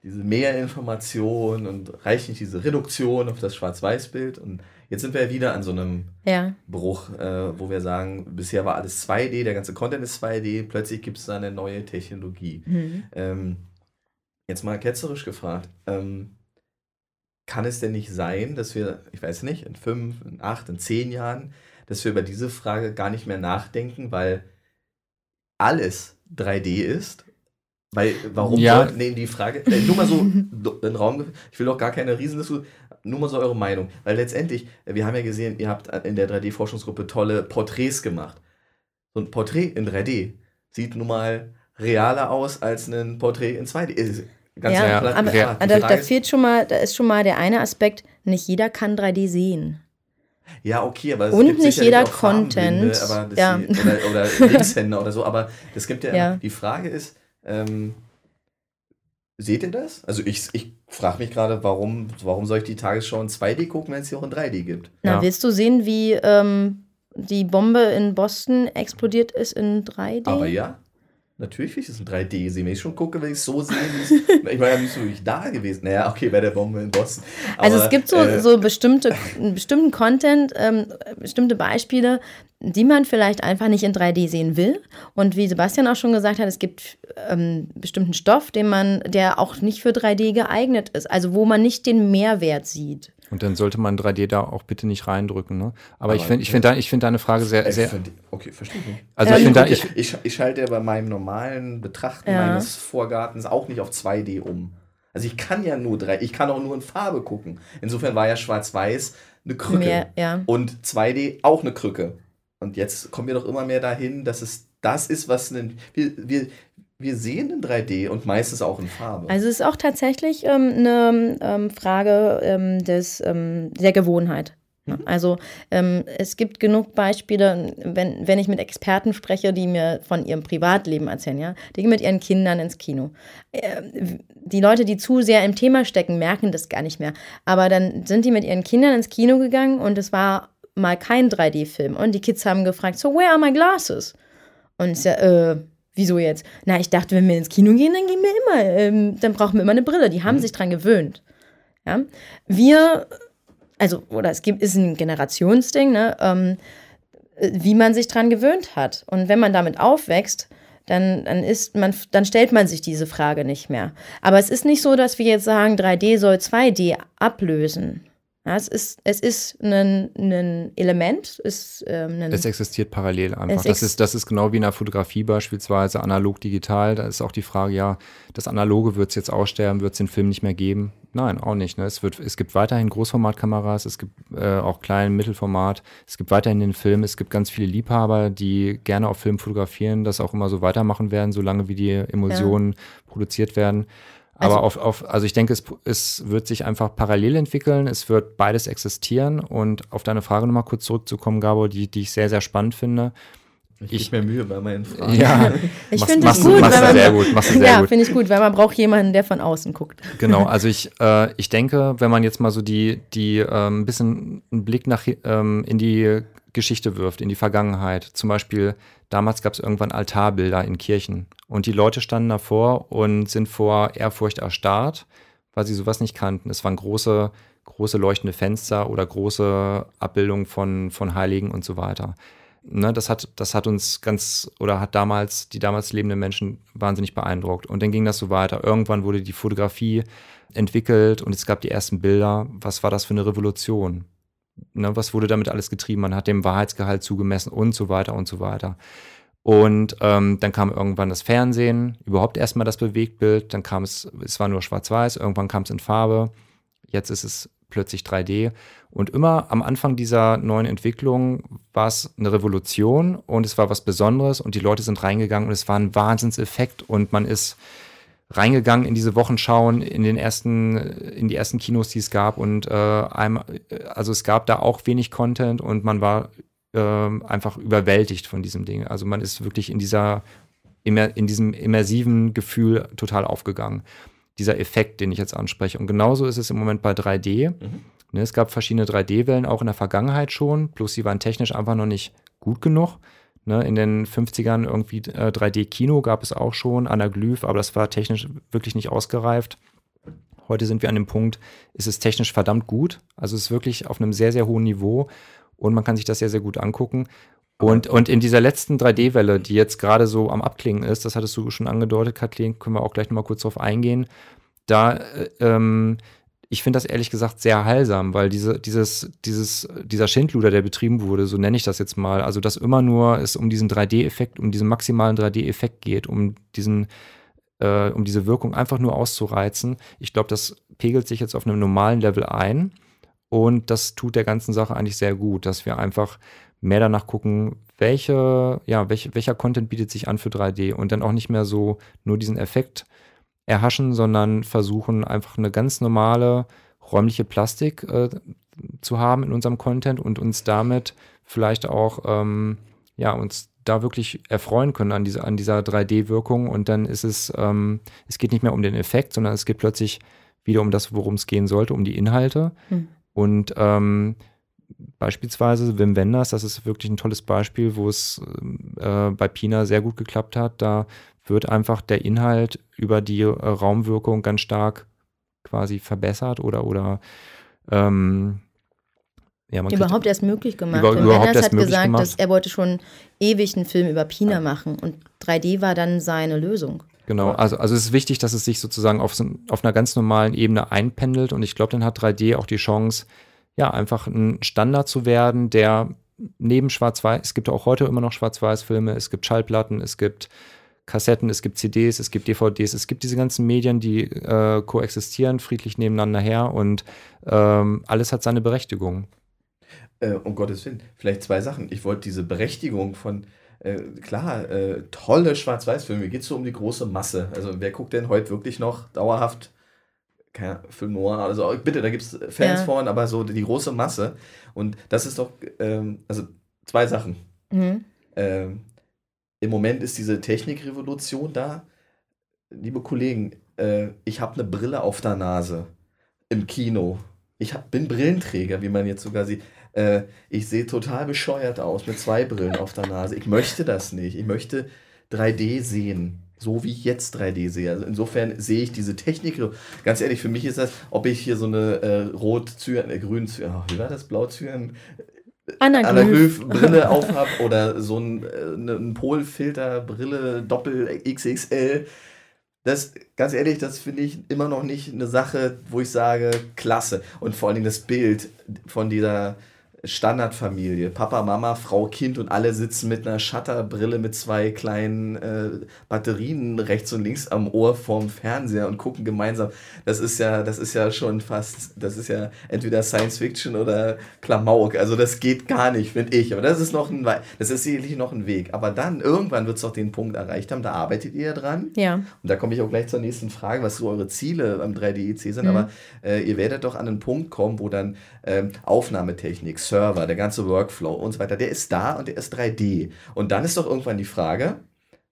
diese Mehrinformation und reicht nicht diese Reduktion auf das Schwarz-Weiß-Bild? Und Jetzt sind wir ja wieder an so einem ja. Bruch, äh, wo wir sagen, bisher war alles 2D, der ganze Content ist 2D, plötzlich gibt es da eine neue Technologie. Mhm. Ähm, jetzt mal ketzerisch gefragt, ähm, kann es denn nicht sein, dass wir, ich weiß nicht, in fünf, in acht, in zehn Jahren, dass wir über diese Frage gar nicht mehr nachdenken, weil alles 3D ist weil, warum ja. nehmen die Frage, äh, nur mal so den Raum, ich will doch gar keine Riesendiskussion, nur mal so eure Meinung. Weil letztendlich, wir haben ja gesehen, ihr habt in der 3D-Forschungsgruppe tolle Porträts gemacht. So ein Porträt in 3D sieht nun mal realer aus als ein Porträt in 2D. Ganz ja, aber, aber da, da, fehlt schon mal, da ist schon mal der eine Aspekt, nicht jeder kann 3D sehen. Ja, okay, aber es Und gibt nicht jeder Content. Aber ja. Sie, oder, oder Linkshänder oder so, aber es gibt ja, ja. die Frage ist, ähm, seht ihr das? Also ich, ich frage mich gerade, warum, warum soll ich die Tagesschau in 2D gucken, wenn es sie auch in 3D gibt? Na, ja. willst du sehen, wie ähm, die Bombe in Boston explodiert ist in 3D? Aber ja. Natürlich will ich das in 3D sehen. Wenn ich schon gucke, will ich es so sehen. ich war ja nicht so wirklich da gewesen. Naja, okay, bei der Bombe in Boston. Aber, also es gibt so, äh, so bestimmte, bestimmten Content, ähm, bestimmte Beispiele, die man vielleicht einfach nicht in 3D sehen will. Und wie Sebastian auch schon gesagt hat, es gibt ähm, bestimmten Stoff, den man, der auch nicht für 3D geeignet ist. Also wo man nicht den Mehrwert sieht. Und dann sollte man 3D da auch bitte nicht reindrücken. Ne? Aber, Aber ich finde ich find, ich find deine Frage sehr. sehr okay, verstehe ich. Also ich, finde ich, ich, ich schalte bei meinem normalen Betrachten ja. meines Vorgartens auch nicht auf 2D um. Also ich kann ja nur drei, ich kann auch nur in Farbe gucken. Insofern war ja Schwarz-Weiß eine Krücke. Mehr, ja. Und 2D auch eine Krücke. Und jetzt kommen wir doch immer mehr dahin, dass es das ist, was ein, wir, wir, wir sehen in 3D und meistens auch in Farbe. Also es ist auch tatsächlich ähm, eine ähm, Frage ähm, des, ähm, der Gewohnheit. Ne? Also ähm, es gibt genug Beispiele, wenn, wenn ich mit Experten spreche, die mir von ihrem Privatleben erzählen, ja, die gehen mit ihren Kindern ins Kino. Äh, die Leute, die zu sehr im Thema stecken, merken das gar nicht mehr. Aber dann sind die mit ihren Kindern ins Kino gegangen und es war mal kein 3D-Film. Und die Kids haben gefragt, so where are my glasses? Und ich sage, äh, wieso jetzt? Na, ich dachte, wenn wir ins Kino gehen, dann gehen wir immer, ähm, dann brauchen wir immer eine Brille. Die haben mhm. sich dran gewöhnt. Ja? Wir also, oder es gibt, ist ein Generationsding, ne, ähm, wie man sich dran gewöhnt hat. Und wenn man damit aufwächst, dann, dann, ist man, dann stellt man sich diese Frage nicht mehr. Aber es ist nicht so, dass wir jetzt sagen, 3D soll 2D ablösen. Ja, es ist, es ist ein, ein Element. Ist, ähm, es existiert parallel einfach. Das ist, das ist genau wie in der Fotografie beispielsweise, analog, digital. Da ist auch die Frage, ja, das Analoge wird es jetzt aussterben, wird es den Film nicht mehr geben? Nein, auch nicht. Ne? Es, wird, es gibt weiterhin Großformatkameras, es gibt äh, auch kleinen Mittelformat, es gibt weiterhin den Film, es gibt ganz viele Liebhaber, die gerne auf Film fotografieren, das auch immer so weitermachen werden, solange wie die Emulsionen ja. produziert werden. Aber also, auf, auf, also ich denke, es, es wird sich einfach parallel entwickeln, es wird beides existieren. Und auf deine Frage nochmal kurz zurückzukommen, Gabor, die, die ich sehr, sehr spannend finde. Ich, ich mir Mühe bei meinen Fragen. Ja, ich finde das gut. Machst du sehr gut. Machst du sehr ja, finde ich gut, weil man braucht jemanden, der von außen guckt. Genau, also ich, äh, ich denke, wenn man jetzt mal so die, die ähm, ein bisschen einen Blick nach, ähm, in die Geschichte wirft, in die Vergangenheit. Zum Beispiel, damals gab es irgendwann Altarbilder in Kirchen und die Leute standen davor und sind vor Ehrfurcht erstarrt, weil sie sowas nicht kannten. Es waren große, große leuchtende Fenster oder große Abbildungen von, von Heiligen und so weiter. Ne, das, hat, das hat uns ganz, oder hat damals, die damals lebenden Menschen wahnsinnig beeindruckt. Und dann ging das so weiter. Irgendwann wurde die Fotografie entwickelt und es gab die ersten Bilder. Was war das für eine Revolution? Ne, was wurde damit alles getrieben? Man hat dem Wahrheitsgehalt zugemessen und so weiter und so weiter. Und ähm, dann kam irgendwann das Fernsehen, überhaupt erstmal das Bewegtbild, dann kam es, es war nur schwarz-weiß, irgendwann kam es in Farbe, jetzt ist es plötzlich 3D. Und immer am Anfang dieser neuen Entwicklung war es eine Revolution und es war was Besonderes und die Leute sind reingegangen und es war ein Wahnsinnseffekt und man ist reingegangen in diese Wochenschauen, in den ersten, in die ersten Kinos, die es gab und äh, einmal, also es gab da auch wenig Content und man war äh, einfach überwältigt von diesem Ding. Also man ist wirklich in dieser, in diesem immersiven Gefühl total aufgegangen. Dieser Effekt, den ich jetzt anspreche. Und genauso ist es im Moment bei 3D. Mhm. Ne, es gab verschiedene 3D-Wellen auch in der Vergangenheit schon, bloß sie waren technisch einfach noch nicht gut genug. Ne, in den 50ern irgendwie äh, 3D-Kino gab es auch schon, Anaglyph, aber das war technisch wirklich nicht ausgereift. Heute sind wir an dem Punkt, ist es technisch verdammt gut. Also es ist wirklich auf einem sehr, sehr hohen Niveau und man kann sich das sehr, sehr gut angucken. Und, und in dieser letzten 3D-Welle, die jetzt gerade so am Abklingen ist, das hattest du schon angedeutet, Kathleen, können wir auch gleich nochmal kurz drauf eingehen. Da äh, ähm, ich finde das ehrlich gesagt sehr heilsam, weil diese, dieses, dieses, dieser Schindluder, der betrieben wurde, so nenne ich das jetzt mal, also dass immer nur es um diesen 3D-Effekt, um diesen maximalen 3D-Effekt geht, um diesen, äh, um diese Wirkung einfach nur auszureizen. Ich glaube, das pegelt sich jetzt auf einem normalen Level ein und das tut der ganzen Sache eigentlich sehr gut, dass wir einfach mehr danach gucken, welche, ja, welche, welcher Content bietet sich an für 3D und dann auch nicht mehr so nur diesen Effekt erhaschen, sondern versuchen einfach eine ganz normale räumliche Plastik äh, zu haben in unserem Content und uns damit vielleicht auch ähm, ja uns da wirklich erfreuen können an dieser an dieser 3D-Wirkung und dann ist es ähm, es geht nicht mehr um den Effekt, sondern es geht plötzlich wieder um das, worum es gehen sollte, um die Inhalte hm. und ähm, beispielsweise Wim Wenders, das ist wirklich ein tolles Beispiel, wo es äh, bei Pina sehr gut geklappt hat. Da wird einfach der Inhalt über die äh, Raumwirkung ganz stark quasi verbessert oder, oder ähm, ja, überhaupt erst möglich gemacht. Über, überhaupt erst hat gesagt, gemacht. dass er wollte schon ewig einen Film über Pina machen und 3D war dann seine Lösung. Genau, also, also es ist wichtig, dass es sich sozusagen auf, auf einer ganz normalen Ebene einpendelt und ich glaube, dann hat 3D auch die Chance, ja, einfach ein Standard zu werden, der neben Schwarz-Weiß, es gibt auch heute immer noch Schwarz-Weiß-Filme, es gibt Schallplatten, es gibt Kassetten, es gibt CDs, es gibt DVDs, es gibt diese ganzen Medien, die äh, koexistieren, friedlich nebeneinander her und ähm, alles hat seine Berechtigung. Äh, um Gottes Willen, vielleicht zwei Sachen. Ich wollte diese Berechtigung von äh, klar, äh, tolle Schwarz-Weiß-Filme. Geht so um die große Masse. Also wer guckt denn heute wirklich noch dauerhaft keine Film Noir? Also bitte, da gibt es Fans Ja. von, aber so die große Masse. Und das ist doch, ähm, also zwei Sachen. Mhm. Ähm, Im Moment ist diese Technikrevolution da. Liebe Kollegen, äh, ich habe eine Brille auf der Nase im Kino. Ich hab, bin Brillenträger, wie man jetzt sogar sieht. Äh, ich sehe total bescheuert aus mit zwei Brillen auf der Nase. Ich möchte das nicht. Ich möchte 3D sehen. So wie ich jetzt 3D sehe. Also insofern sehe ich diese Technik. Ganz ehrlich, für mich ist das, ob ich hier so eine äh, rot Zyan, äh, grün Zyan, wie war das? Blau Zyan. Anaglyph-Brille aufhab oder so ein, äh, ne- ein Polfilter-Brille Doppel XXL. Das, ganz ehrlich, das finde ich immer noch nicht eine Sache, wo ich sage, klasse. Und vor allen Dingen das Bild von dieser Standardfamilie. Papa, Mama, Frau, Kind und alle sitzen mit einer Shutterbrille mit zwei kleinen äh, Batterien rechts und links am Ohr vorm Fernseher und gucken gemeinsam. Das ist ja, das ist ja schon fast, das ist ja entweder Science Fiction oder Klamauk. Also das geht gar nicht, finde ich. Aber das ist noch ein, das ist sicherlich noch ein Weg. Aber dann, irgendwann wird es doch den Punkt erreicht haben, da arbeitet ihr ja dran. Ja. Und da komme ich auch gleich zur nächsten Frage, was so eure Ziele beim 3D-EC sind. Mhm. Aber äh, ihr werdet doch an einen Punkt kommen, wo dann ähm, Aufnahmetechnik, Server, der ganze Workflow und so weiter, der ist da und der ist 3D. Und dann ist doch irgendwann die Frage,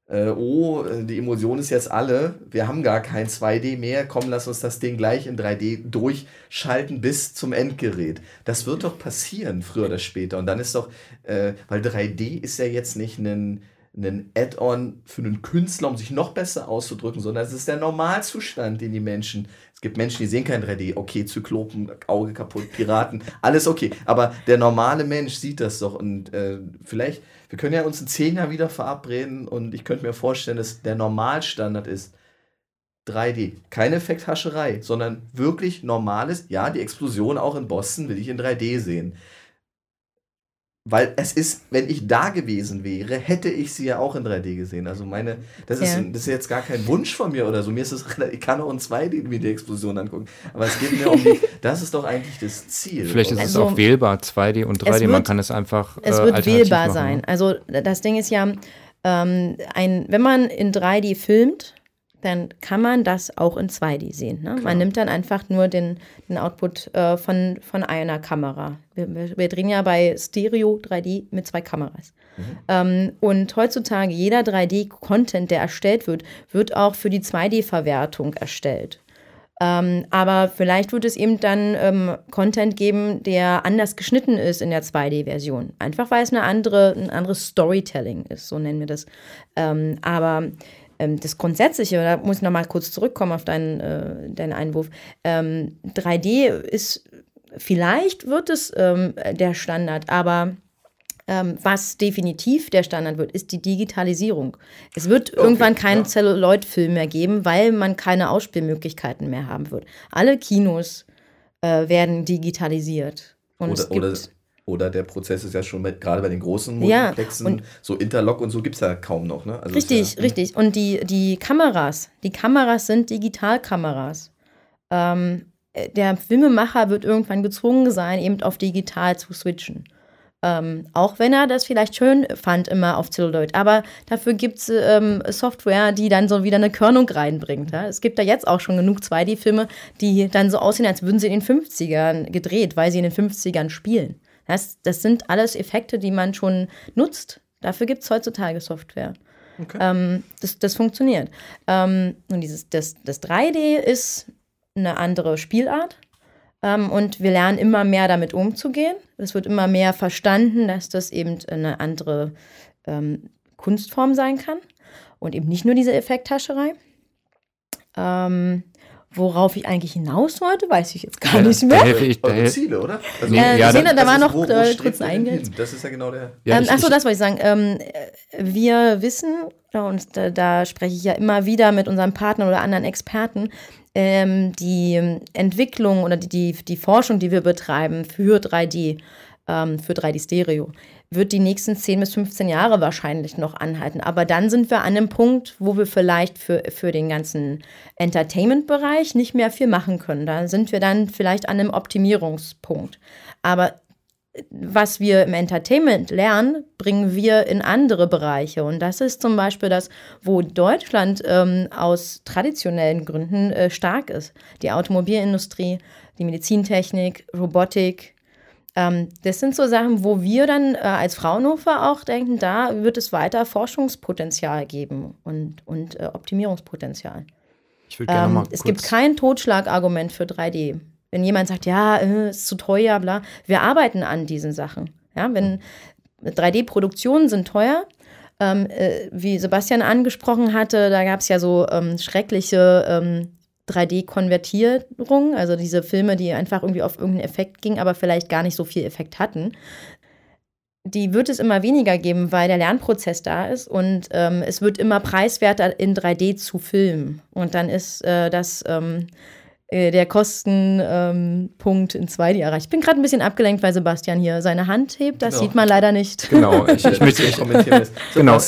äh, oh, äh, die Emulsion ist jetzt alle, wir haben gar kein 2D mehr, komm, lass uns das Ding gleich in 3D durchschalten bis zum Endgerät. Das wird doch passieren, früher oder später. Und dann ist doch, äh, weil 3D ist ja jetzt nicht ein ein Add-on für einen Künstler, um sich noch besser auszudrücken, sondern es ist der Normalzustand, den die Menschen. Es gibt Menschen, die sehen kein 3D. Okay, Zyklopen, Auge kaputt, Piraten, alles okay. Aber der normale Mensch sieht das doch. Und äh, vielleicht, wir können ja uns in zehn Jahren wieder verabreden und ich könnte mir vorstellen, dass der Normalstandard ist 3D. Keine Effekthascherei, sondern wirklich normales. Ja, die Explosion auch in Boston will ich in 3D sehen. Weil es ist, wenn ich da gewesen wäre, hätte ich sie ja auch in 3D gesehen. Also meine, das ist, Ja. das ist jetzt gar kein Wunsch von mir oder so. Mir ist es, ich kann auch in 2D mir die Explosion angucken. Aber es geht mir um die, das ist doch eigentlich das Ziel. Vielleicht ist Und- es Also, auch wählbar, 2D und 3D. wird- Man kann es einfach. Es äh, wird alternativ wählbar machen, sein. ne? Also das Ding ist ja, ähm, ein, wenn man in 3D filmt, dann kann man das auch in 2D sehen. Ne? Man nimmt dann einfach nur den, den Output äh, von, von einer Kamera. Wir, wir, drehen ja bei Stereo 3D mit zwei Kameras. Ähm, und heutzutage jeder 3D-Content, der erstellt wird, wird auch für die 2D-Verwertung erstellt. Ähm, aber vielleicht wird es eben dann ähm, Content geben, der anders geschnitten ist in der 2D-Version. Einfach weil es eine andere, ein anderes Storytelling ist, so nennen wir das. Ähm, aber das Grundsätzliche, da muss ich nochmal kurz zurückkommen auf deinen, äh, deinen Einwurf. Ähm, 3D ist, vielleicht wird es ähm, der Standard, aber ähm, was definitiv der Standard wird, ist die Digitalisierung. Es wird irgendwann keinen ja. Celluloid-Film mehr geben, weil man keine Ausspielmöglichkeiten mehr haben wird. Alle Kinos äh, werden digitalisiert. Und es Oder, gibt, oder, der Prozess ist ja schon mit, gerade bei den großen Ja, Multiplexen, und- so Interlock und so gibt es ja kaum noch. Ne? Also Richtig, ja, richtig. Und die, die Kameras, die Kameras sind Digitalkameras. Ähm, äh, der Filmemacher wird irgendwann gezwungen sein, eben auf digital zu switchen. Ähm, auch wenn er das vielleicht schön fand, immer auf Celluloid. Aber dafür gibt es ähm, Software, die dann so wieder eine Körnung reinbringt. Ja? Es gibt da jetzt auch schon genug 2D-Filme, die dann so aussehen, als würden sie in den 50ern gedreht, weil sie in den 50ern spielen. Das, das sind alles Effekte, die man schon nutzt. Dafür gibt es heutzutage Software. Okay. Ähm, das, das funktioniert. Ähm, und dieses, das, das 3D ist eine andere Spielart. Ähm, und wir lernen immer mehr damit umzugehen. Es wird immer mehr verstanden, dass das eben eine andere ähm, Kunstform sein kann. Und eben nicht nur diese Effekthascherei. Ähm, worauf ich eigentlich hinaus wollte, weiß ich jetzt gar Ja, nicht da mehr. helfe ich. Da Eure hel Ziele, oder? Also, Nee, ja, Sina, da das war ist, noch wo, wo äh, kurz ein? Das ist ja genau der. Ja, ähm, ich- achso, ich- das wollte ich sagen. Ähm, äh, wir wissen, und da, da spreche ich ja immer wieder mit unseren Partnern oder anderen Experten, ähm, die Entwicklung oder die, die, die Forschung, die wir betreiben für 3D, ähm, für 3D-Stereo, wird die nächsten 10 bis 15 Jahre wahrscheinlich noch anhalten. Aber dann sind wir an einem Punkt, wo wir vielleicht für, für den ganzen Entertainment-Bereich nicht mehr viel machen können. Da sind wir dann vielleicht an einem Optimierungspunkt. Aber was wir im Entertainment lernen, bringen wir in andere Bereiche. Und das ist zum Beispiel das, wo Deutschland ähm, aus traditionellen Gründen äh, stark ist. Die Automobilindustrie, die Medizintechnik, Robotik. Ähm, das sind so Sachen, wo wir dann äh, als Fraunhofer auch denken, da wird es weiter Forschungspotenzial geben und, und äh, Optimierungspotenzial. Ich würde gerne ähm, mal kurz es gibt kein Totschlagargument für 3D. Wenn jemand sagt, ja, äh, ist zu teuer, bla, wir arbeiten an diesen Sachen. Ja, wenn 3D-Produktionen sind teuer, ähm, äh, wie Sebastian angesprochen hatte, da gab es ja so ähm, schreckliche ähm, 3D-Konvertierungen, also diese Filme, die einfach irgendwie auf irgendeinen Effekt gingen, aber vielleicht gar nicht so viel Effekt hatten. Die wird es immer weniger geben, weil der Lernprozess da ist und ähm, es wird immer preiswerter in 3D zu filmen. Und dann ist äh, das ähm, äh, der Kostenpunkt ähm, in 2D erreicht. Ich bin gerade ein bisschen abgelenkt, weil Sebastian hier seine Hand hebt. Das genau. sieht man leider nicht. Genau, ich, ich, ich, ich genau,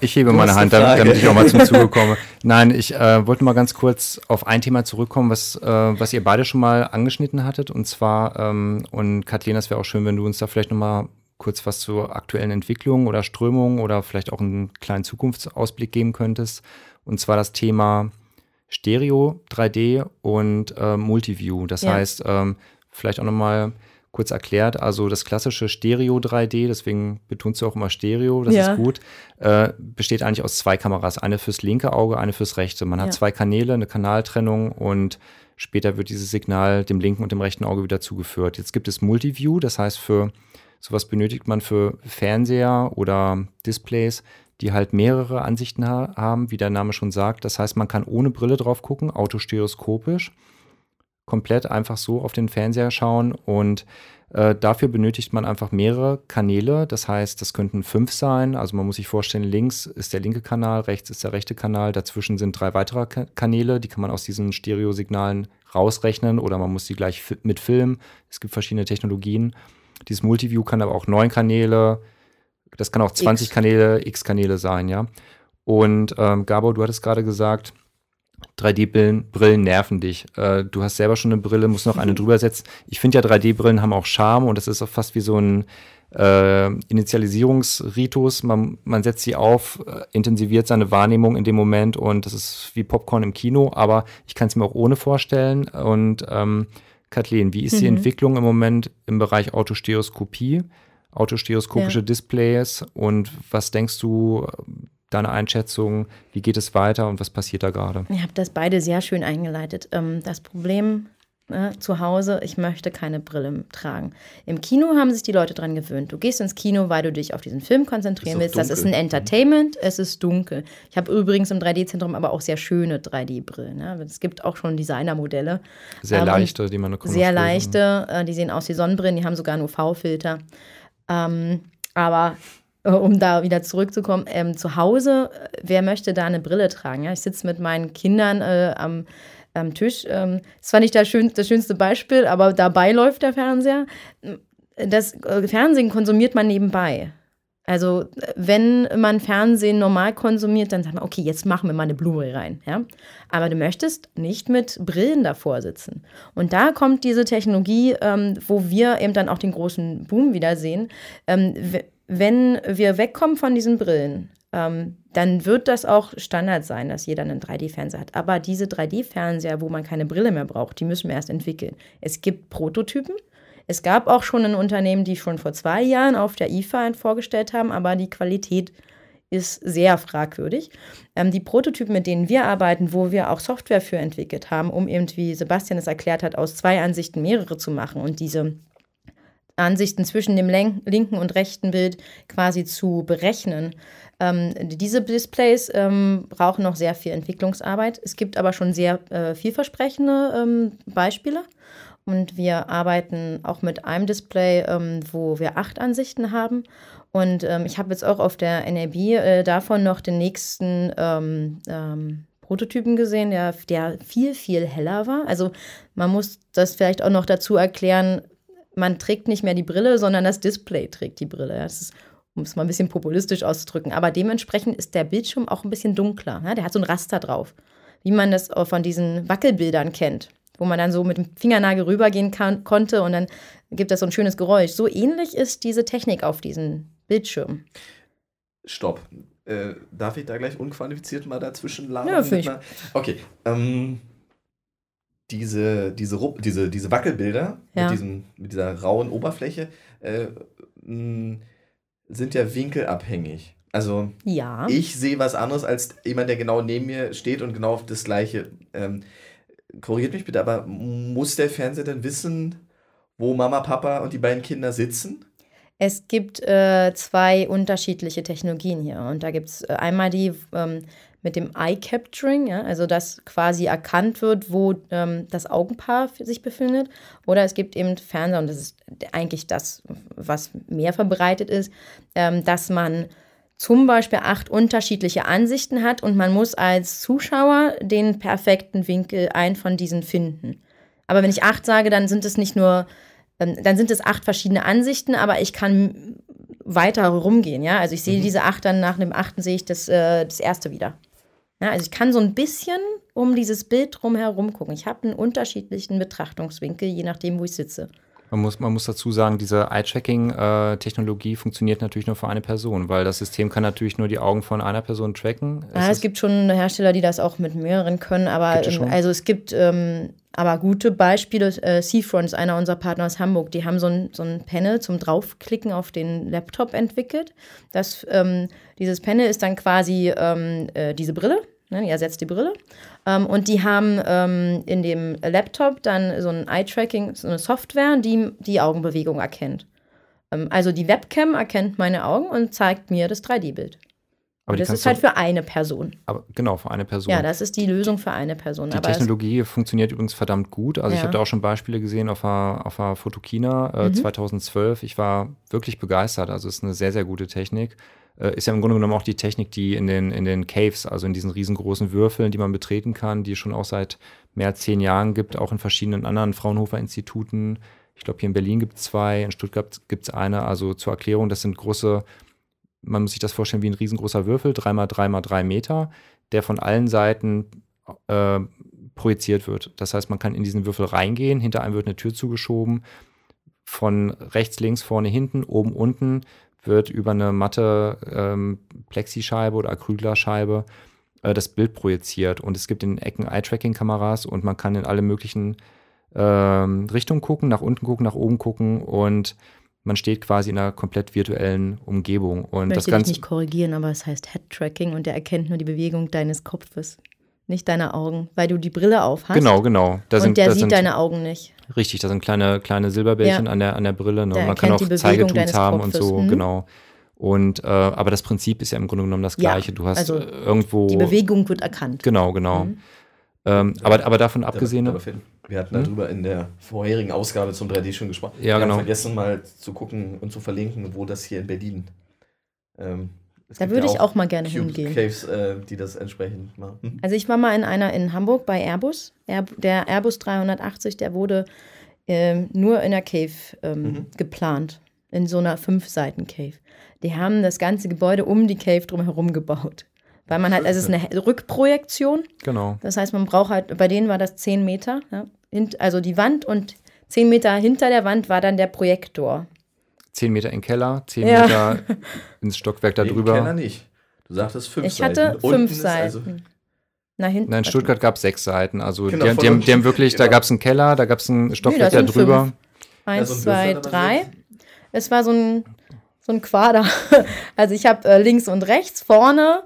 ich hebe meine Hand, damit, damit, ich auch mal zum Zuge komme. Nein, ich äh, wollte mal ganz kurz auf ein Thema zurückkommen, was, äh, was ihr beide schon mal angeschnitten hattet. Und zwar, ähm, und Kathleen, das wäre auch schön, wenn du uns da vielleicht noch mal kurz was zur aktuellen Entwicklung oder Strömung oder vielleicht auch einen kleinen Zukunftsausblick geben könntest. Und zwar das Thema Stereo 3D und äh, Multiview. Das ja. heißt, ähm, vielleicht auch nochmal kurz erklärt, also das klassische Stereo 3D, deswegen betonst du auch immer Stereo, das ja. ist gut, äh, besteht eigentlich aus zwei Kameras, eine fürs linke Auge, eine fürs rechte. Man ja. hat zwei Kanäle, eine Kanaltrennung und später wird dieses Signal dem linken und dem rechten Auge wieder zugeführt. Jetzt gibt es Multiview, das heißt für sowas benötigt man für Fernseher oder Displays die halt mehrere Ansichten ha haben, wie der Name schon sagt. Das heißt, man kann ohne Brille drauf gucken, autostereoskopisch, komplett einfach so auf den Fernseher schauen und äh, dafür benötigt man einfach mehrere Kanäle. Das heißt, das könnten fünf sein. Also man muss sich vorstellen, links ist der linke Kanal, rechts ist der rechte Kanal, dazwischen sind drei weitere Ka Kanäle, die kann man aus diesen Stereosignalen rausrechnen oder man muss sie gleich mit filmen. Es gibt verschiedene Technologien. Dieses Multiview kann aber auch neun Kanäle, das kann auch 20 X. Kanäle, X-Kanäle sein, ja. Und ähm, Gabor, du hattest gerade gesagt, 3D-Brillen Brillen nerven dich. Äh, du hast selber schon eine Brille, musst noch eine drüber setzen. Ich finde ja, 3D-Brillen haben auch Charme und das ist auch fast wie so ein äh, Initialisierungsritus. Man, man setzt sie auf, äh, intensiviert seine Wahrnehmung in dem Moment und das ist wie Popcorn im Kino, aber ich kann es mir auch ohne vorstellen. Und ähm, Kathleen, wie ist mhm. die Entwicklung im Moment im Bereich Autostereoskopie? Autostereoskopische ja. Displays und was denkst du, deine Einschätzung, wie geht es weiter und was passiert da gerade? Ich habe das beide sehr schön eingeleitet. Ähm, das Problem ne, zu Hause, ich möchte keine Brille tragen. Im Kino haben sich die Leute dran gewöhnt. Du gehst ins Kino, weil du dich auf diesen Film konzentrieren willst. Dunkel. Das ist ein Entertainment, es ist dunkel. Ich habe übrigens im 3D-Zentrum aber auch sehr schöne 3D-Brillen. Ne? Es gibt auch schon Designermodelle. Sehr ähm, leichte, die man Sehr leichte, äh, die sehen aus wie Sonnenbrillen, die haben sogar nur V-Filter. Ähm, aber äh, um da wieder zurückzukommen, ähm, zu Hause, wer möchte da eine Brille tragen? Ja? Ich sitze mit meinen Kindern äh, am, am Tisch. Ähm, das war nicht das, schön, das schönste Beispiel, aber dabei läuft der Fernseher. Das äh, Fernsehen konsumiert man nebenbei. Also wenn man Fernsehen normal konsumiert, dann sagt man, okay, jetzt machen wir mal eine Blu-ray rein. Ja? Aber du möchtest nicht mit Brillen davor sitzen. Und da kommt diese Technologie, ähm, wo wir eben dann auch den großen Boom wieder sehen. Ähm, wenn wir wegkommen von diesen Brillen, ähm, dann wird das auch Standard sein, dass jeder einen 3D-Fernseher hat. Aber diese 3D-Fernseher, wo man keine Brille mehr braucht, die müssen wir erst entwickeln. Es gibt Prototypen, es gab auch schon ein Unternehmen, die schon vor zwei Jahren auf der IFA vorgestellt haben, aber die Qualität ist sehr fragwürdig. Ähm, die Prototypen, mit denen wir arbeiten, wo wir auch Software für entwickelt haben, um eben, wie Sebastian es erklärt hat, aus zwei Ansichten mehrere zu machen und diese Ansichten zwischen dem linken und rechten Bild quasi zu berechnen. Ähm, diese Displays ähm, brauchen noch sehr viel Entwicklungsarbeit. Es gibt aber schon sehr äh, vielversprechende ähm, Beispiele. Und wir arbeiten auch mit einem Display, ähm, wo wir acht Ansichten haben. Und ähm, ich habe jetzt auch auf der NAB äh, davon noch den nächsten ähm, ähm, Prototypen gesehen, der, der viel, viel heller war. Also man muss das vielleicht auch noch dazu erklären, man trägt nicht mehr die Brille, sondern das Display trägt die Brille. Das ist, um es mal ein bisschen populistisch auszudrücken. Aber dementsprechend ist der Bildschirm auch ein bisschen dunkler. Ja? Der hat so ein Raster drauf, wie man das von diesen Wackelbildern kennt wo man dann so mit dem Fingernagel rübergehen kann, konnte und dann gibt das so ein schönes Geräusch. So ähnlich ist diese Technik auf diesem Bildschirm. Stopp. Äh, darf ich da gleich unqualifiziert mal dazwischen labern? Ja, ich. Okay. Ähm, diese, diese, diese, diese Wackelbilder Ja. mit, diesem, mit dieser rauen Oberfläche äh, mh, sind ja winkelabhängig. Also Ja. ich sehe was anderes als jemand, der genau neben mir steht und genau auf das gleiche. Ähm, korrigiert mich bitte, aber muss der Fernseher denn wissen, wo Mama, Papa und die beiden Kinder sitzen? Es gibt äh, zwei unterschiedliche Technologien hier. Und da gibt es äh, einmal die ähm, mit dem Eye Capturing, ja, also dass quasi erkannt wird, wo ähm, das Augenpaar sich befindet. Oder es gibt eben Fernseher, und das ist eigentlich das, was mehr verbreitet ist, ähm, dass man zum Beispiel acht unterschiedliche Ansichten hat und man muss als Zuschauer den perfekten Winkel ein von diesen finden. Aber wenn ich acht sage, dann sind es nicht nur ähm, dann sind es acht verschiedene Ansichten, aber ich kann weiter rumgehen, ja. Also ich sehe diese acht, dann nach dem achten sehe ich das, äh, das erste wieder. Ja, also ich kann so ein bisschen um dieses Bild drumherum gucken. Ich habe einen unterschiedlichen Betrachtungswinkel, je nachdem, wo ich sitze. Man muss, man muss dazu sagen, diese Eye-Tracking-Technologie funktioniert natürlich nur für eine Person, weil das System kann natürlich nur die Augen von einer Person tracken. Ja, es gibt schon Hersteller, die das auch mit mehreren können, aber es ähm, also es gibt ähm, aber gute Beispiele. Äh, Seafront ist einer unserer Partner aus Hamburg. Die haben so ein, so ein Panel zum Draufklicken auf den Laptop entwickelt. Das, ähm, dieses Panel ist dann quasi ähm, äh, diese Brille. Ne, die ersetzt die Brille. Ähm, und die haben ähm, in dem Laptop dann so ein Eye-Tracking, so eine Software, die die Augenbewegung erkennt. Ähm, also die Webcam erkennt meine Augen und zeigt mir das 3D-Bild. aber Das ist halt für eine Person. aber genau, für eine Person. Ja, das ist die Lösung für eine Person. Die aber Technologie funktioniert übrigens verdammt gut. Also ich Ja. habe da auch schon Beispiele gesehen auf der, auf der Fotokina Mhm. äh, 2012. Ich war wirklich begeistert. Also es ist eine sehr, sehr gute Technik. Äh, ist ja im Grunde genommen auch die Technik, die in den, in den Caves, also in diesen riesengroßen Würfeln, die man betreten kann, die es schon auch seit mehr als zehn Jahren gibt, auch in verschiedenen anderen Fraunhofer-Instituten. Ich glaube, hier in Berlin gibt es zwei, in Stuttgart gibt es eine. Also zur Erklärung, das sind große, man muss sich das vorstellen wie ein riesengroßer Würfel, 3x3x3 Meter, der von allen Seiten äh, projiziert wird. Das heißt, man kann in diesen Würfel reingehen, hinter einem wird eine Tür zugeschoben, von rechts, links, vorne, hinten, oben, unten wird über eine matte ähm, Plexischeibe oder Acrylglasscheibe äh, das Bild projiziert. Und es gibt in den Ecken Eye-Tracking-Kameras und man kann in alle möglichen ähm, Richtungen gucken, nach unten gucken, nach oben gucken und man steht quasi in einer komplett virtuellen Umgebung. Und ich das möchte dich Ganze. nicht korrigieren, aber es heißt Head-Tracking und der erkennt nur die Bewegung deines Kopfes, nicht deiner Augen, weil du die Brille auf hast. Genau, genau. Da und sind, der da sieht sind, deine Augen nicht. Richtig, da sind kleine, kleine Silberbällchen Ja. an, der, an der Brille. Ne? Der Man kann auch deines haben und so, mhm. genau. Und äh, aber das Prinzip ist ja im Grunde genommen das Ja, gleiche. Du hast also äh, irgendwo. Die Bewegung wird erkannt. Genau, genau. Mhm. Ähm, aber, aber davon abgesehen. Daraufhin. Wir hatten Hm? darüber in der vorherigen Ausgabe zum 3D schon gesprochen. Ja, Wir genau. haben vergessen mal zu gucken und zu verlinken, wo das hier in Berlin. Ähm, es Da würde ja ich auch mal gerne Cube hingehen. Caves, äh, die das entsprechend machen. Hm? Also ich war mal in einer in Hamburg bei Airbus. Air, der Airbus 380, der wurde ähm, nur in der Cave ähm, Mhm. geplant. In so einer Fünf-Seiten-Cave. Die haben das ganze Gebäude um die Cave drumherum gebaut. Weil man halt, also es ist eine Rückprojektion. Genau. Das heißt, man braucht halt, bei denen war das 10 Meter. Ja, hint, also die Wand und 10 Meter hinter der Wand war dann der Projektor. Zehn Meter in den Keller, zehn Ja. Meter ins Stockwerk Nee, darüber. Keller nicht. Du sagtest fünf Ich Seiten. hatte Unten fünf ist Seiten. Also, Na, hinten. Nein, in Stuttgart gab es sechs Seiten. Also Genau, die, die, haben, die haben wirklich, da Genau. gab es einen Keller, da gab es ein Stockwerk da sind drüber. fünf. Eins, Ja, so ein zwei, drei. Es war so ein, so ein Quader. Also ich habe äh, links und rechts, vorne,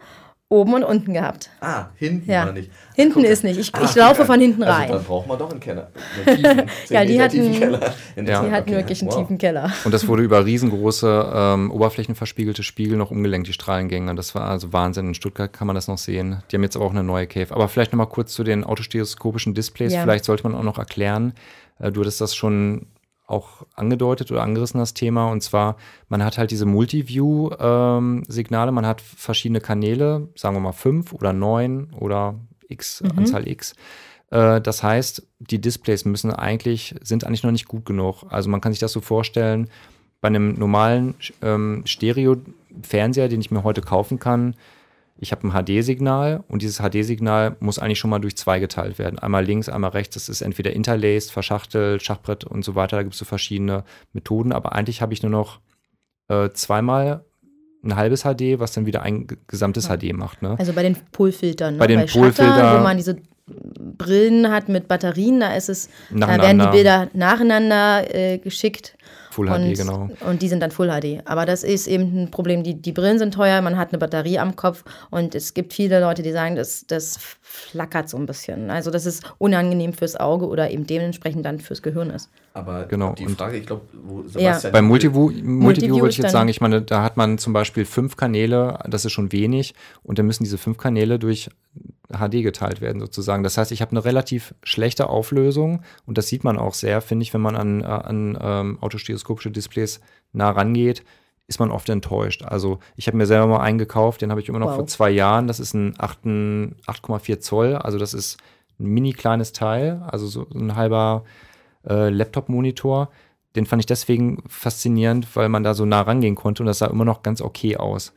oben und unten gehabt. ah, hinten Ja. war nicht. Hinten Guck ist nicht. Ich, Ah, ich laufe von hinten Also rein. dann braucht man doch einen Keller. Einen tiefen, Ja, die hatten- Keller. Ja. Die hatten okay. wirklich einen Wow. tiefen Keller. Und das wurde über riesengroße ähm, oberflächenverspiegelte Spiegel noch umgelenkt, die Strahlengänge. Das war also Wahnsinn. In Stuttgart kann man das noch sehen. Die haben jetzt aber auch eine neue Cave. Aber vielleicht nochmal kurz zu den autostereoskopischen Displays. Ja. Vielleicht sollte man auch noch erklären, äh, du hattest das schon auch angedeutet oder angerissen, das Thema. Und zwar, man hat halt diese Multiview-Signale, man hat verschiedene Kanäle, sagen wir mal fünf oder neun oder x, Mhm. Anzahl x. Äh, Das heißt, die Displays müssen eigentlich, sind eigentlich noch nicht gut genug. Also man kann sich das so vorstellen, bei einem normalen ähm, Stereo-Fernseher, den ich mir heute kaufen kann, ich habe ein HD-Signal und dieses HD-Signal muss eigentlich schon mal durch zwei geteilt werden. Einmal links, einmal rechts. Das ist entweder interlaced, verschachtelt, Schachbrett und so weiter. Da gibt es so verschiedene Methoden. Aber eigentlich habe ich nur noch äh, zweimal ein halbes HD, was dann wieder ein gesamtes ja. HD macht. Ne? Also bei den Polfiltern. Ne? Bei den bei Polfiltern. Wo man diese Brillen hat mit Batterien, da ist es, da werden die Bilder nacheinander äh, geschickt. Full und, HD, genau. Und die sind dann Full HD. Aber das ist eben ein Problem. Die, die Brillen sind teuer, man hat eine Batterie am Kopf und es gibt viele Leute, die sagen, das, das flackert so ein bisschen. Also das ist unangenehm fürs Auge oder eben dementsprechend dann fürs Gehirn ist. Aber genau. die Frage, ich glaube, ja. Bei Multiview, Multiview würde ich jetzt sagen, ich meine, da hat man zum Beispiel fünf Kanäle, das ist schon wenig und dann müssen diese fünf Kanäle durch HD geteilt werden sozusagen. Das heißt, ich habe eine relativ schlechte Auflösung und das sieht man auch sehr, finde ich, wenn man an, äh, an ähm, autostereoskopische Displays nah rangeht, ist man oft enttäuscht. Also ich habe mir selber mal einen gekauft, den habe ich immer noch wow. vor zwei Jahren. Das ist ein 8,4 Zoll, also das ist ein mini kleines Teil, also so ein halber äh, Laptop-Monitor. Den fand ich deswegen faszinierend, weil man da so nah rangehen konnte und das sah immer noch ganz okay aus.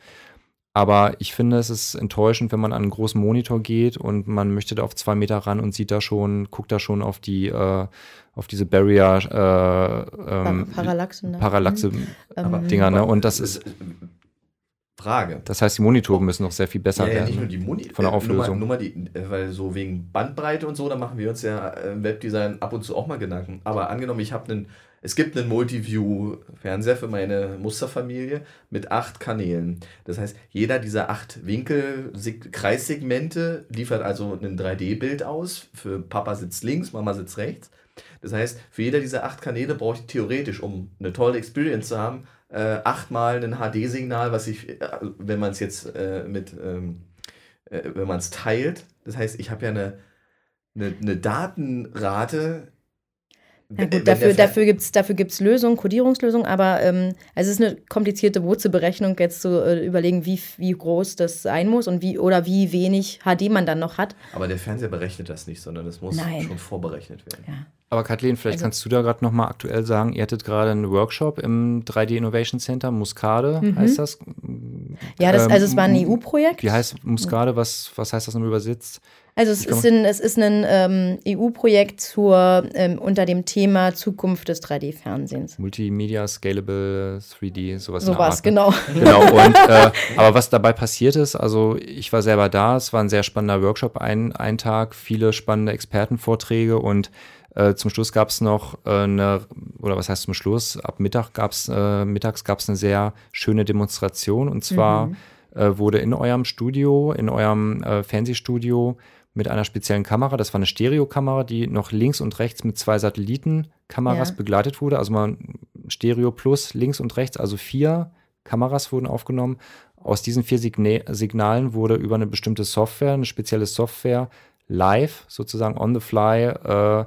Aber ich finde, es ist enttäuschend, wenn man an einen großen Monitor geht und man möchte da auf zwei Meter ran und sieht da schon, guckt da schon auf die, äh, auf diese Barrier, äh, ähm, Parallaxen, ne? Parallaxe-Dinger, mhm. ne? Und das ist. Frage. Das heißt, die Monitore müssen noch sehr viel besser ja, werden. Ja, nicht nur die Moni von der Auflösung. Äh, nur mal, nur mal die, äh, weil so wegen Bandbreite und so, da machen wir uns ja im Webdesign ab und zu auch mal Gedanken. Aber angenommen, ich habe einen es gibt einen Multiview-Fernseher für meine Musterfamilie mit acht Kanälen. Das heißt, jeder dieser acht Winkel, Kreissegmente liefert also ein 3D-Bild aus. Für Papa sitzt links, Mama sitzt rechts. Das heißt, für jeder dieser acht Kanäle brauche ich theoretisch, um eine tolle Experience zu haben, äh, achtmal ein HD-Signal, was ich, äh, wenn man es jetzt äh, mit, ähm, äh, wenn man es teilt, das heißt, ich habe ja eine, eine, eine Datenrate, na gut, dafür, dafür gibt es dafür gibt's Lösungen, Codierungslösungen, aber ähm, es ist eine komplizierte Wurzelberechnung, jetzt zu äh, überlegen, wie, wie groß das sein muss und wie oder wie wenig HD man dann noch hat. Aber der Fernseher berechnet das nicht, sondern das muss Nein. schon vorberechnet werden. Ja. Aber Kathleen, vielleicht also, kannst du da gerade nochmal aktuell sagen, ihr hattet gerade einen Workshop im 3D Innovation Center, Muscade mhm. heißt das? Ja, das, also es war ein EU-Projekt. Wie heißt Muscade, was, was heißt das nun übersetzt? Also es ist, ein, es ist ein ähm, EU-Projekt zur ähm, unter dem Thema Zukunft des 3D-Fernsehens. Multimedia, Scalable, 3D, sowas. Sowas, ne? genau. Genau. Und, äh, aber was dabei passiert ist, also ich war selber da, es war ein sehr spannender Workshop, ein, ein Tag, viele spannende Expertenvorträge und äh, zum Schluss gab es noch äh, eine, oder was heißt zum Schluss? Ab Mittag gab's, äh, mittags gab es eine sehr schöne Demonstration und zwar mhm. Äh, wurde in eurem Studio, in eurem äh, Fernsehstudio mit einer speziellen Kamera. Das war eine Stereokamera, die noch links und rechts mit zwei Satellitenkameras ja. begleitet wurde. Also mal Stereo plus links und rechts, also vier Kameras wurden aufgenommen. Aus diesen vier Signa Signalen wurde über eine bestimmte Software, eine spezielle Software, live, sozusagen on the fly, äh,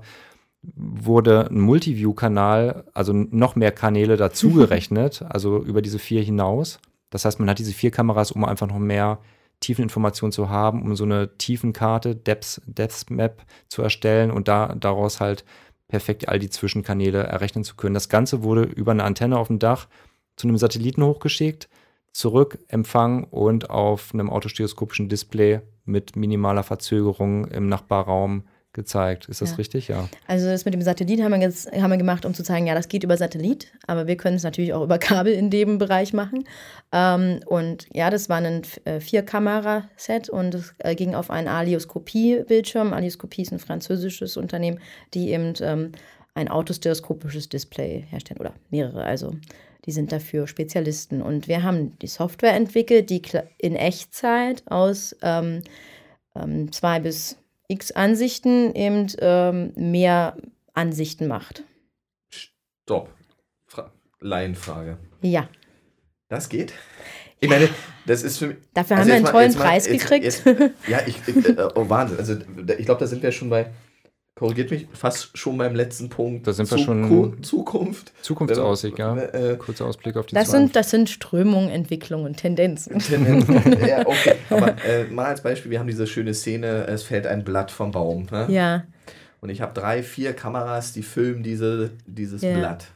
wurde ein Multiview-Kanal, also noch mehr Kanäle dazugerechnet, also über diese vier hinaus. Das heißt, man hat diese vier Kameras, um einfach noch mehr Tiefeninformationen zu haben, um so eine Tiefenkarte, Depth, Depth Map zu erstellen und da, daraus halt perfekt all die Zwischenkanäle errechnen zu können. Das Ganze wurde über eine Antenne auf dem Dach zu einem Satelliten hochgeschickt, zurück empfangen und auf einem autostereoskopischen Display mit minimaler Verzögerung im Nachbarraum gezeigt. Ist das ja. richtig? Ja. Also das mit dem Satellit haben wir, jetzt, haben wir gemacht, um zu zeigen, ja, das geht über Satellit, aber wir können es natürlich auch über Kabel in dem Bereich machen. Ähm, und ja, das war ein äh, Vier-Kamera-Set und es äh, ging auf einen Alioskopie-Bildschirm. Alioskopie ist ein französisches Unternehmen, die eben ähm, ein autostereoskopisches Display herstellen oder mehrere. Also die sind dafür Spezialisten. Und wir haben die Software entwickelt, die in Echtzeit aus ähm, ähm zwei bis x Ansichten eben ähm, mehr Ansichten macht. Stopp. Fra Laienfrage. Ja. Das geht? Ich meine, das ist für mich. Dafür also haben wir einen mal, tollen Preis jetzt, gekriegt. Jetzt, ja, ich, äh, oh Wahnsinn. Also ich glaube, da sind wir schon bei korrigiert mich, fast schon beim letzten Punkt. Da sind wir schon. Zukunft. Zukunftsaussicht, ja. Äh, Kurzer Ausblick auf die das Sind, das sind Strömungen, Entwicklungen, Tendenzen. Tendenzen. ja, okay. Aber äh, mal als Beispiel, wir haben diese schöne Szene, es fällt ein Blatt vom Baum. Ne? Ja. Und ich habe drei, vier Kameras, die filmen diese, dieses ja. Blatt.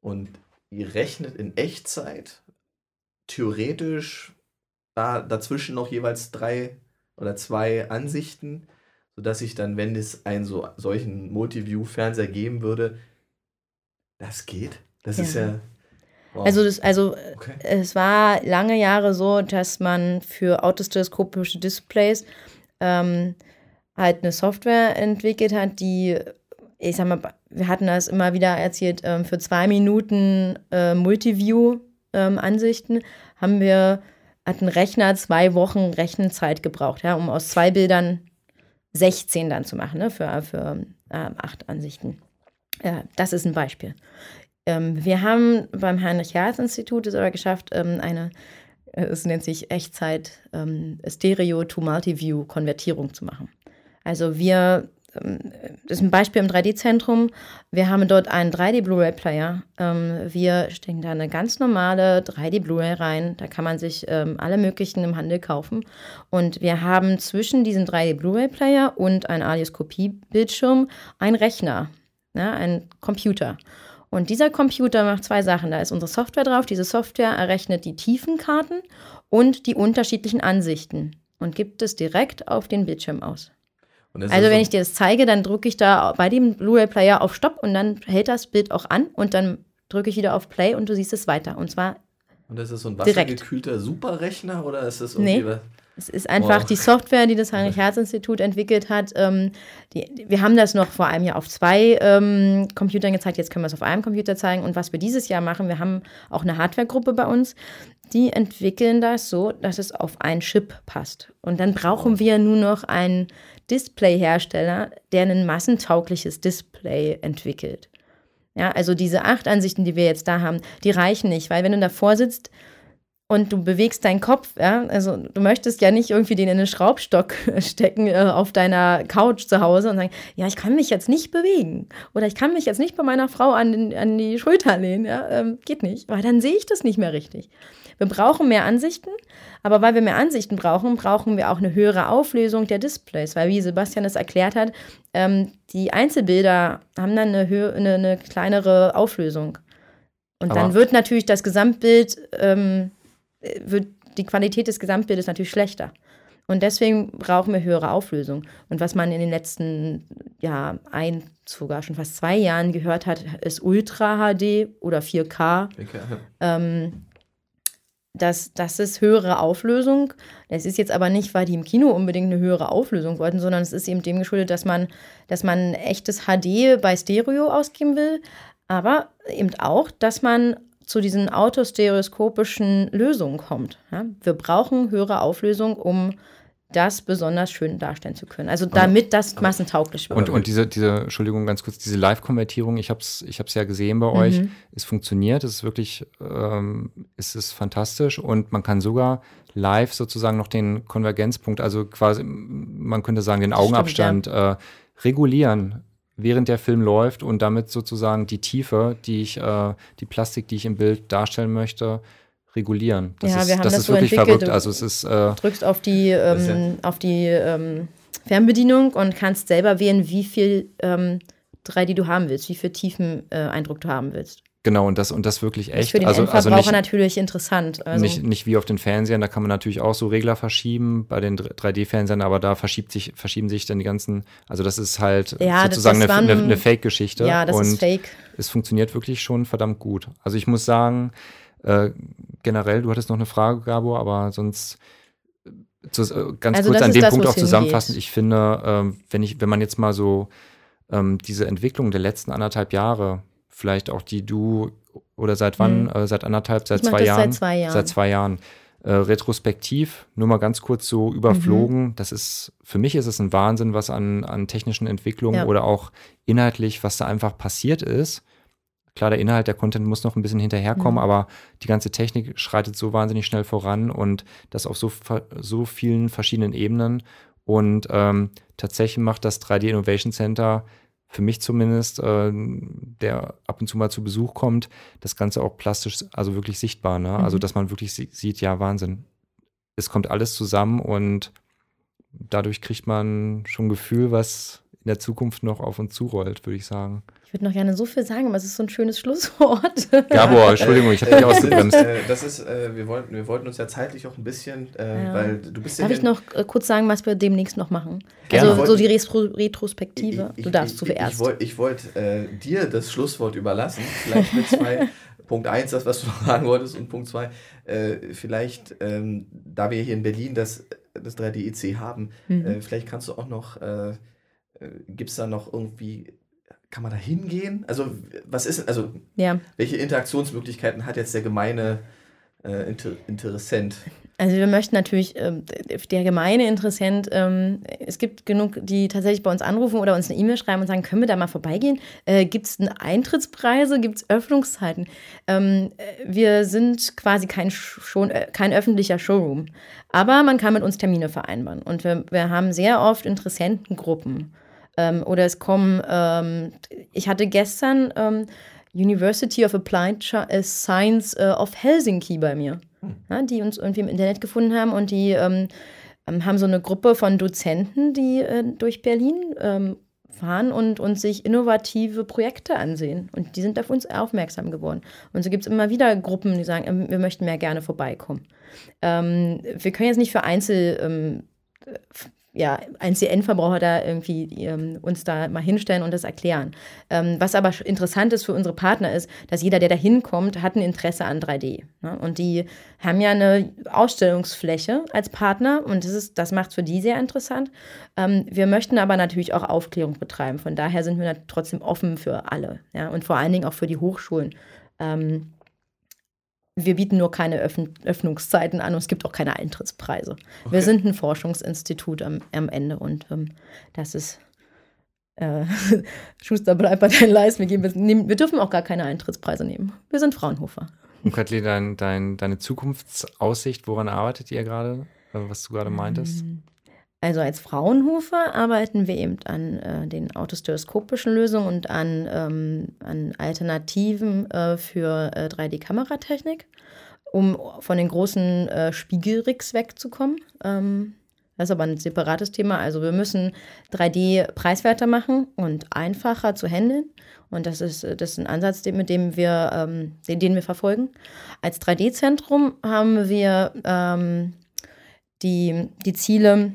Und ihr rechnet in Echtzeit theoretisch da dazwischen noch jeweils drei oder zwei Ansichten, sodass ich dann, wenn es einen so, solchen Multiview-Fernseher geben würde, das geht. Das ja. ist ja. Wow. Also, das, also okay. es war lange Jahre so, dass man für autostereoskopische Displays ähm, halt eine Software entwickelt hat, die, ich sag mal, wir hatten das immer wieder erzählt, ähm, für zwei Minuten äh, Multiview-Ansichten ähm, haben wir, hat ein Rechner zwei Wochen Rechenzeit gebraucht, ja, um aus zwei Bildern 16 dann zu machen, ne, für, für äh, acht Ansichten. Ja, das ist ein Beispiel. Ähm, wir haben beim Heinrich-Herz-Institut es aber geschafft, ähm, eine, äh, es nennt sich Echtzeit ähm, zu machen. Also wir, das ist ein Beispiel im 3D-Zentrum, wir haben dort einen 3D-Blu-ray-Player. Ähm, wir stecken da eine ganz normale 3D-Blu-ray rein. Da kann man sich ähm, alle möglichen im Handel kaufen. Und wir haben zwischen diesem 3D-Blu-ray-Player und einem Audioskopie-Bildschirm einen Rechner, ja, einen Computer. Und dieser Computer macht zwei Sachen. Da ist unsere Software drauf. Diese Software errechnet die Tiefenkarten und die unterschiedlichen Ansichten und gibt es direkt auf den Bildschirm aus. Also wenn ich dir das zeige, dann drücke ich da bei dem Blu-ray-Player auf Stopp und dann hält das Bild auch an und dann drücke ich wieder auf Play und du siehst es weiter. Und zwar Und ist das so ein wassergekühlter Superrechner oder ist das irgendwie nee. Es ist einfach oh. die Software, die das Heinrich-Herz-Institut entwickelt hat. Ähm, die, wir haben das noch vor einem Jahr auf zwei ähm, Computern gezeigt, jetzt können wir es auf einem Computer zeigen. Und was wir dieses Jahr machen, wir haben auch eine Hardware-Gruppe bei uns, die entwickeln das so, dass es auf einen Chip passt. Und dann brauchen wir nur noch einen Display-Hersteller, der ein massentaugliches Display entwickelt. Ja, also diese acht Ansichten, die wir jetzt da haben, die reichen nicht, weil wenn du davor sitzt, und du bewegst deinen Kopf, ja, also du möchtest ja nicht irgendwie den in den Schraubstock stecken äh, auf deiner Couch zu Hause und sagen, ja, ich kann mich jetzt nicht bewegen oder ich kann mich jetzt nicht bei meiner Frau an, den, an die Schulter lehnen, ja, ähm, geht nicht, weil dann sehe ich das nicht mehr richtig. Wir brauchen mehr Ansichten, aber weil wir mehr Ansichten brauchen, brauchen wir auch eine höhere Auflösung der Displays, weil wie Sebastian es erklärt hat, ähm, die Einzelbilder haben dann eine, eine, eine kleinere Auflösung. Und aber dann wird natürlich das Gesamtbild ähm, wird die Qualität des Gesamtbildes natürlich schlechter. Und deswegen brauchen wir höhere Auflösung. Und was man in den letzten, ja, ein, sogar schon fast zwei Jahren gehört hat, ist Ultra HD oder 4K. 4K ähm, das, das ist höhere Auflösung. Das ist jetzt aber nicht, weil die im Kino unbedingt eine höhere Auflösung wollten, sondern es ist eben dem geschuldet, dass man, dass man echtes HD bei Stereo ausgeben will, aber eben auch, dass man zu diesen autostereoskopischen Lösungen kommt. Ja? Wir brauchen höhere Auflösung, um das besonders schön darstellen zu können. Also damit das massentauglich wird. Und, und diese, diese, Entschuldigung, ganz kurz, diese Live-Konvertierung, ich habe es ich ja gesehen bei mhm. euch, es funktioniert, es ist wirklich, ähm, es ist fantastisch und man kann sogar live sozusagen noch den Konvergenzpunkt, also quasi, man könnte sagen, den Augenabstand Stimmt, ja. äh, regulieren während der Film läuft und damit sozusagen die Tiefe, die ich, äh, die Plastik, die ich im Bild darstellen möchte, regulieren. Das ja, ist, wir haben das, das ist so wirklich entwickelt. verrückt. Also es ist, äh, drückst auf die, ähm, auf die ähm, Fernbedienung und kannst selber wählen, wie viel ähm, 3D du haben willst, wie viel Tiefeneindruck äh, du haben willst. Genau, und das, und das wirklich echt. Das ist für den also, also nicht, natürlich interessant. Also nicht, nicht wie auf den Fernsehern, da kann man natürlich auch so Regler verschieben bei den 3D-Fernsehern, aber da verschiebt sich, verschieben sich dann die ganzen, also das ist halt ja, sozusagen das, das eine, eine, eine Fake-Geschichte. Ja, das und ist fake. Es funktioniert wirklich schon verdammt gut. Also ich muss sagen, äh, generell, du hattest noch eine Frage, Gabor, aber sonst zu, äh, ganz also kurz an dem das, Punkt auch zusammenfassend. Ich finde, äh, wenn ich, wenn man jetzt mal so ähm, diese Entwicklung der letzten anderthalb Jahre vielleicht auch die du oder seit wann, mhm. äh, seit anderthalb, seit zwei Jahren? Seit zwei Jahren. Seit zwei Jahren. Äh, retrospektiv, nur mal ganz kurz so überflogen. Mhm. Das ist, für mich ist es ein Wahnsinn, was an, an technischen Entwicklungen ja. oder auch inhaltlich, was da einfach passiert ist. Klar, der Inhalt, der Content muss noch ein bisschen hinterherkommen, mhm. aber die ganze Technik schreitet so wahnsinnig schnell voran und das auf so, so vielen verschiedenen Ebenen. Und ähm, tatsächlich macht das 3D Innovation Center für mich zumindest, äh, der ab und zu mal zu Besuch kommt, das Ganze auch plastisch, also wirklich sichtbar. Ne? Also, mhm. Also, dass man wirklich sieht, ja, Wahnsinn. Es kommt alles zusammen und dadurch kriegt man schon ein Gefühl, was in der Zukunft noch auf uns zurollt, würde ich sagen. Ich würde noch gerne so viel sagen, aber es ist so ein schönes Schlusswort. Gabor, Entschuldigung, ich habe dich ausgebremst. Äh, das ist, äh, wir, wollten, wir wollten uns ja zeitlich auch ein bisschen, äh, ja. weil du bist Darf ja ich noch äh, kurz sagen, was wir demnächst noch machen? Gerne. Also so die Retro Retrospektive. Ich, du darfst ich, zuerst. Ich, wollte ich wollt, äh, dir das Schlusswort überlassen, vielleicht mit zwei. Punkt 1, das, was du noch sagen wolltest, und Punkt 2, äh, vielleicht, ähm, da wir hier in Berlin das, das 3D-EC haben, mhm. vielleicht kannst du auch noch, gibt es da noch irgendwie kann man da hingehen? Also, was ist, also, ja. welche Interaktionsmöglichkeiten hat jetzt der gemeine äh, Inter Interessent? Also, wir möchten natürlich, äh, der gemeine Interessent, ähm, es gibt genug, die tatsächlich bei uns anrufen oder uns eine E-Mail schreiben und sagen, können wir da mal vorbeigehen? Äh, gibt es Eintrittspreise? Gibt es Öffnungszeiten? Ähm, wir sind quasi kein, schon, äh, kein öffentlicher Showroom, aber man kann mit uns Termine vereinbaren. Und wir, wir haben sehr oft Interessentengruppen. Ähm, oder es kommen, ähm, ich hatte gestern ähm, University of Applied äh, Science äh, of Helsinki bei mir, hm. ja, die uns irgendwie im Internet gefunden haben und die ähm, ähm, haben so eine Gruppe von Dozenten, die äh, durch Berlin ähm, fahren und, und sich innovative Projekte ansehen. Und die sind auf uns aufmerksam geworden. Und so gibt es immer wieder Gruppen, die sagen, wir möchten mehr gerne vorbeikommen. wir können jetzt nicht für Einzel ja, ein CN-Verbraucher da irgendwie ähm, uns da mal hinstellen und das erklären. Ähm, was aber interessant ist für unsere Partner ist, dass jeder, der da hinkommt, hat ein Interesse an 3D. Ne? Und die haben ja eine Ausstellungsfläche als Partner und das, das macht es für die sehr interessant. Ähm, wir möchten aber natürlich auch Aufklärung betreiben. Von daher sind wir trotzdem offen für alle ja? und vor allen Dingen auch für die Hochschulen. Ähm, wir bieten nur keine Öffn Öffnungszeiten an und es gibt auch keine Eintrittspreise. Okay. Wir sind ein Forschungsinstitut am, am Ende und ähm, das ist äh, Schuster bleibt bei deinen Leisten. Wir, wir, wir, dürfen auch gar keine Eintrittspreise nehmen. Wir sind Fraunhofer. Und Kathleen, dein, dein, deine Zukunftsaussicht, woran arbeitet ihr gerade, was du gerade meintest? Mm. Also als Fraunhofer arbeiten wir eben an äh, den autostereoskopischen Lösungen und an, ähm, an Alternativen äh, für äh, 3D-Kameratechnik, um von den großen äh, Spiegelrigs wegzukommen. Ähm, das ist aber ein separates Thema. Also wir müssen 3D preiswerter machen und einfacher zu handeln. Und das ist, das ist ein Ansatz, mit dem wir, ähm, den, den wir verfolgen. Als 3D-Zentrum haben wir ähm, die, die Ziele,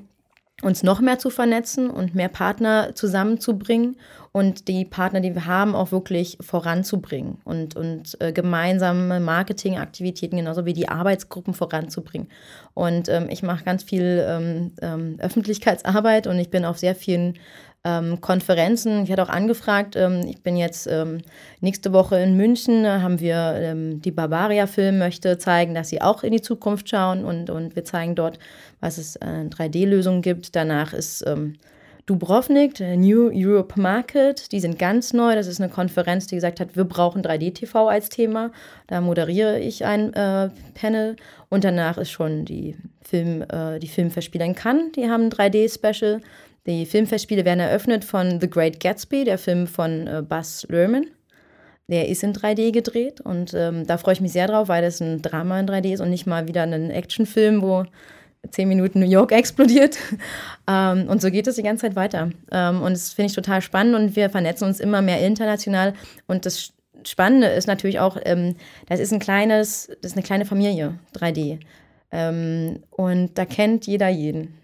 uns noch mehr zu vernetzen und mehr Partner zusammenzubringen und die Partner, die wir haben, auch wirklich voranzubringen und, und äh, gemeinsame Marketingaktivitäten, genauso wie die Arbeitsgruppen voranzubringen. Und ähm, ich mache ganz viel ähm, ähm, Öffentlichkeitsarbeit und ich bin auf sehr vielen ähm, Konferenzen. Ich hatte auch angefragt, ähm, ich bin jetzt ähm, nächste Woche in München, da haben wir ähm, die Barbaria-Film möchte zeigen, dass sie auch in die Zukunft schauen und, und wir zeigen dort, was es an äh, 3D-Lösungen gibt. Danach ist ähm, Dubrovnik, der New Europe Market, die sind ganz neu. Das ist eine Konferenz, die gesagt hat, wir brauchen 3D-TV als Thema. Da moderiere ich ein äh, Panel und danach ist schon die Film, äh, die Filmverspieler in Cannes, die haben ein 3D-Special. Die Filmfestspiele werden eröffnet von The Great Gatsby, der Film von äh, Buzz Lerman. Der ist in 3D gedreht und ähm, da freue ich mich sehr drauf, weil das ein Drama in 3D ist und nicht mal wieder ein Actionfilm, wo zehn Minuten New York explodiert. ähm, und so geht es die ganze Zeit weiter. Ähm, und das finde ich total spannend und wir vernetzen uns immer mehr international. Und das Spannende ist natürlich auch, ähm, das ist ein kleines, das ist eine kleine Familie, 3D. Ähm, und da kennt jeder jeden.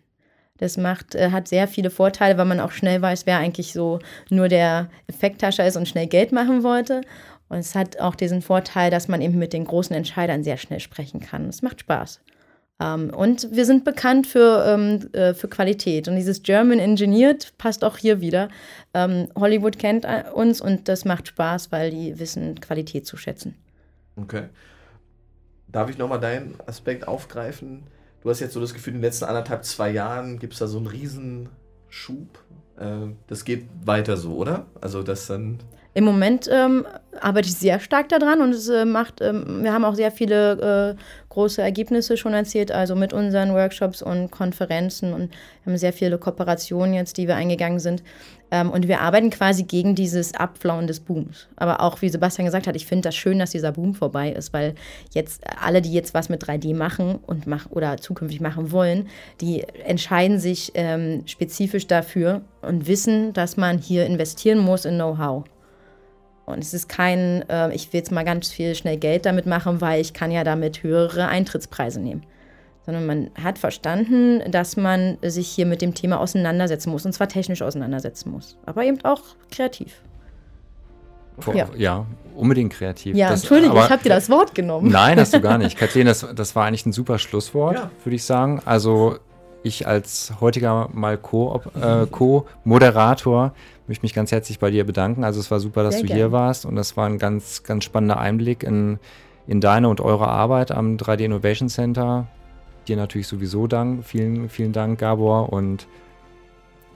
Das macht, äh, hat sehr viele Vorteile, weil man auch schnell weiß, wer eigentlich so nur der Effekttascher ist und schnell Geld machen wollte. Und es hat auch diesen Vorteil, dass man eben mit den großen Entscheidern sehr schnell sprechen kann. Es macht Spaß. Ähm, und wir sind bekannt für, ähm, äh, für Qualität. Und dieses German Engineered passt auch hier wieder. Ähm, Hollywood kennt äh, uns und das macht Spaß, weil die wissen, Qualität zu schätzen. Okay. Darf ich nochmal deinen Aspekt aufgreifen? Du hast jetzt so das Gefühl, in den letzten anderthalb, zwei Jahren gibt es da so einen Riesenschub. Äh, das geht weiter so, oder? Also das dann. Im Moment ähm, arbeite ich sehr stark daran und es äh, macht, ähm, wir haben auch sehr viele äh, große Ergebnisse schon erzielt, also mit unseren Workshops und Konferenzen und haben sehr viele Kooperationen jetzt, die wir eingegangen sind. Ähm, und wir arbeiten quasi gegen dieses Abflauen des Booms. Aber auch, wie Sebastian gesagt hat, ich finde das schön, dass dieser Boom vorbei ist, weil jetzt alle, die jetzt was mit 3D machen und mach, oder zukünftig machen wollen, die entscheiden sich ähm, spezifisch dafür und wissen, dass man hier investieren muss in Know-how. Und es ist kein, äh, ich will jetzt mal ganz viel schnell Geld damit machen, weil ich kann ja damit höhere Eintrittspreise nehmen. Sondern man hat verstanden, dass man sich hier mit dem Thema auseinandersetzen muss. Und zwar technisch auseinandersetzen muss. Aber eben auch kreativ. Vor, ja. ja. unbedingt kreativ. Ja, das, Entschuldigung, ich habe dir das Wort genommen. Nein, hast du gar nicht. Kathleen, das, das war eigentlich ein super Schlusswort, ja. würde ich sagen. Also ich als heutiger mal äh, Co-Moderator äh, Co möchte mich ganz herzlich bei dir bedanken. Also es war super, dass Sehr du gerne. hier warst und das war ein ganz, ganz spannender Einblick in, in deine und eure Arbeit am 3D Innovation Center. Dir natürlich sowieso Dank. Vielen, vielen Dank, Gabor. Und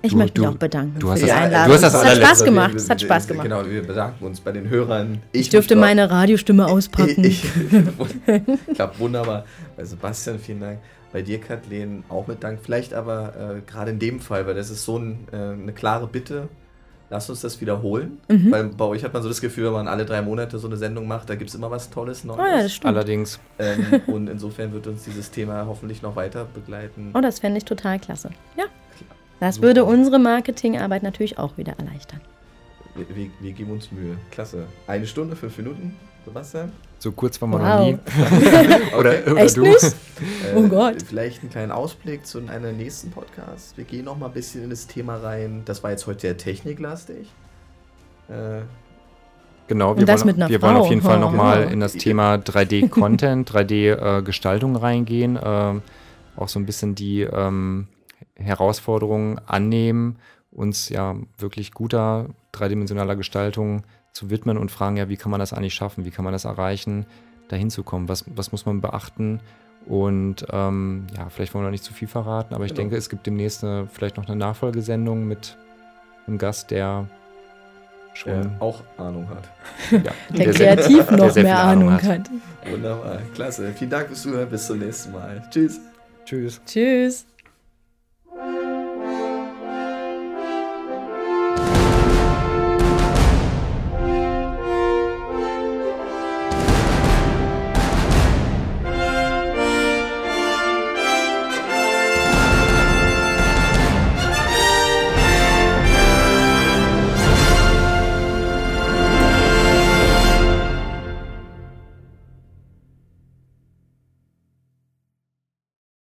ich du, möchte mich auch bedanken du hast für die das, Einladung. Du hast das es hat Spaß gemacht. Es hat Spaß gemacht. Genau, wir bedanken uns bei den Hörern. Ich, ich dürfte meine Radiostimme auspacken. Ich, ich glaube, wunderbar. Bei Sebastian, vielen Dank. Bei dir, Kathleen, auch mit Dank. Vielleicht aber äh, gerade in dem Fall, weil das ist so ein, äh, eine klare Bitte Lass uns das wiederholen. Mhm. Weil bei euch hat man so das Gefühl, wenn man alle drei Monate so eine Sendung macht, da gibt es immer was Tolles Neues. Oh ja, das stimmt. Allerdings. Ähm, und insofern wird uns dieses Thema hoffentlich noch weiter begleiten. Oh, das fände ich total klasse. Ja. Das Super. würde unsere Marketingarbeit natürlich auch wieder erleichtern. Wir, wir, wir, geben uns Mühe. Klasse. Eine Stunde, fünf Minuten, Sebastian? So kurz war man wow. noch nie. oder, oder Echt du. Nicht? Äh, oh Gott. Vielleicht einen kleinen Ausblick zu einem nächsten Podcast. Wir gehen noch mal ein bisschen in das Thema rein. Das war jetzt heute sehr techniklastig. Äh, Genau, wir, wollen, wir wollen, auf jeden Fall nochmal genau. in das Thema 3D-Content, 3D-Gestaltung äh, reingehen. Äh, auch so ein bisschen die ähm, Herausforderungen annehmen, uns ja wirklich guter dreidimensionaler Gestaltung zu widmen und fragen, ja, wie kann man das eigentlich schaffen? Wie kann man das erreichen, dahin zu kommen? Was, was muss man beachten? Und ähm, ja, vielleicht wollen wir noch nicht zu viel verraten, aber ich genau. denke, es gibt demnächst eine, vielleicht noch eine Nachfolgesendung mit einem Gast, der schon der auch Ahnung hat. Ja, der, der kreativ noch der mehr Ahnung hat. hat. Wunderbar, klasse. Vielen Dank fürs Zuhören. Bis zum nächsten Mal. Tschüss. Tschüss. Tschüss.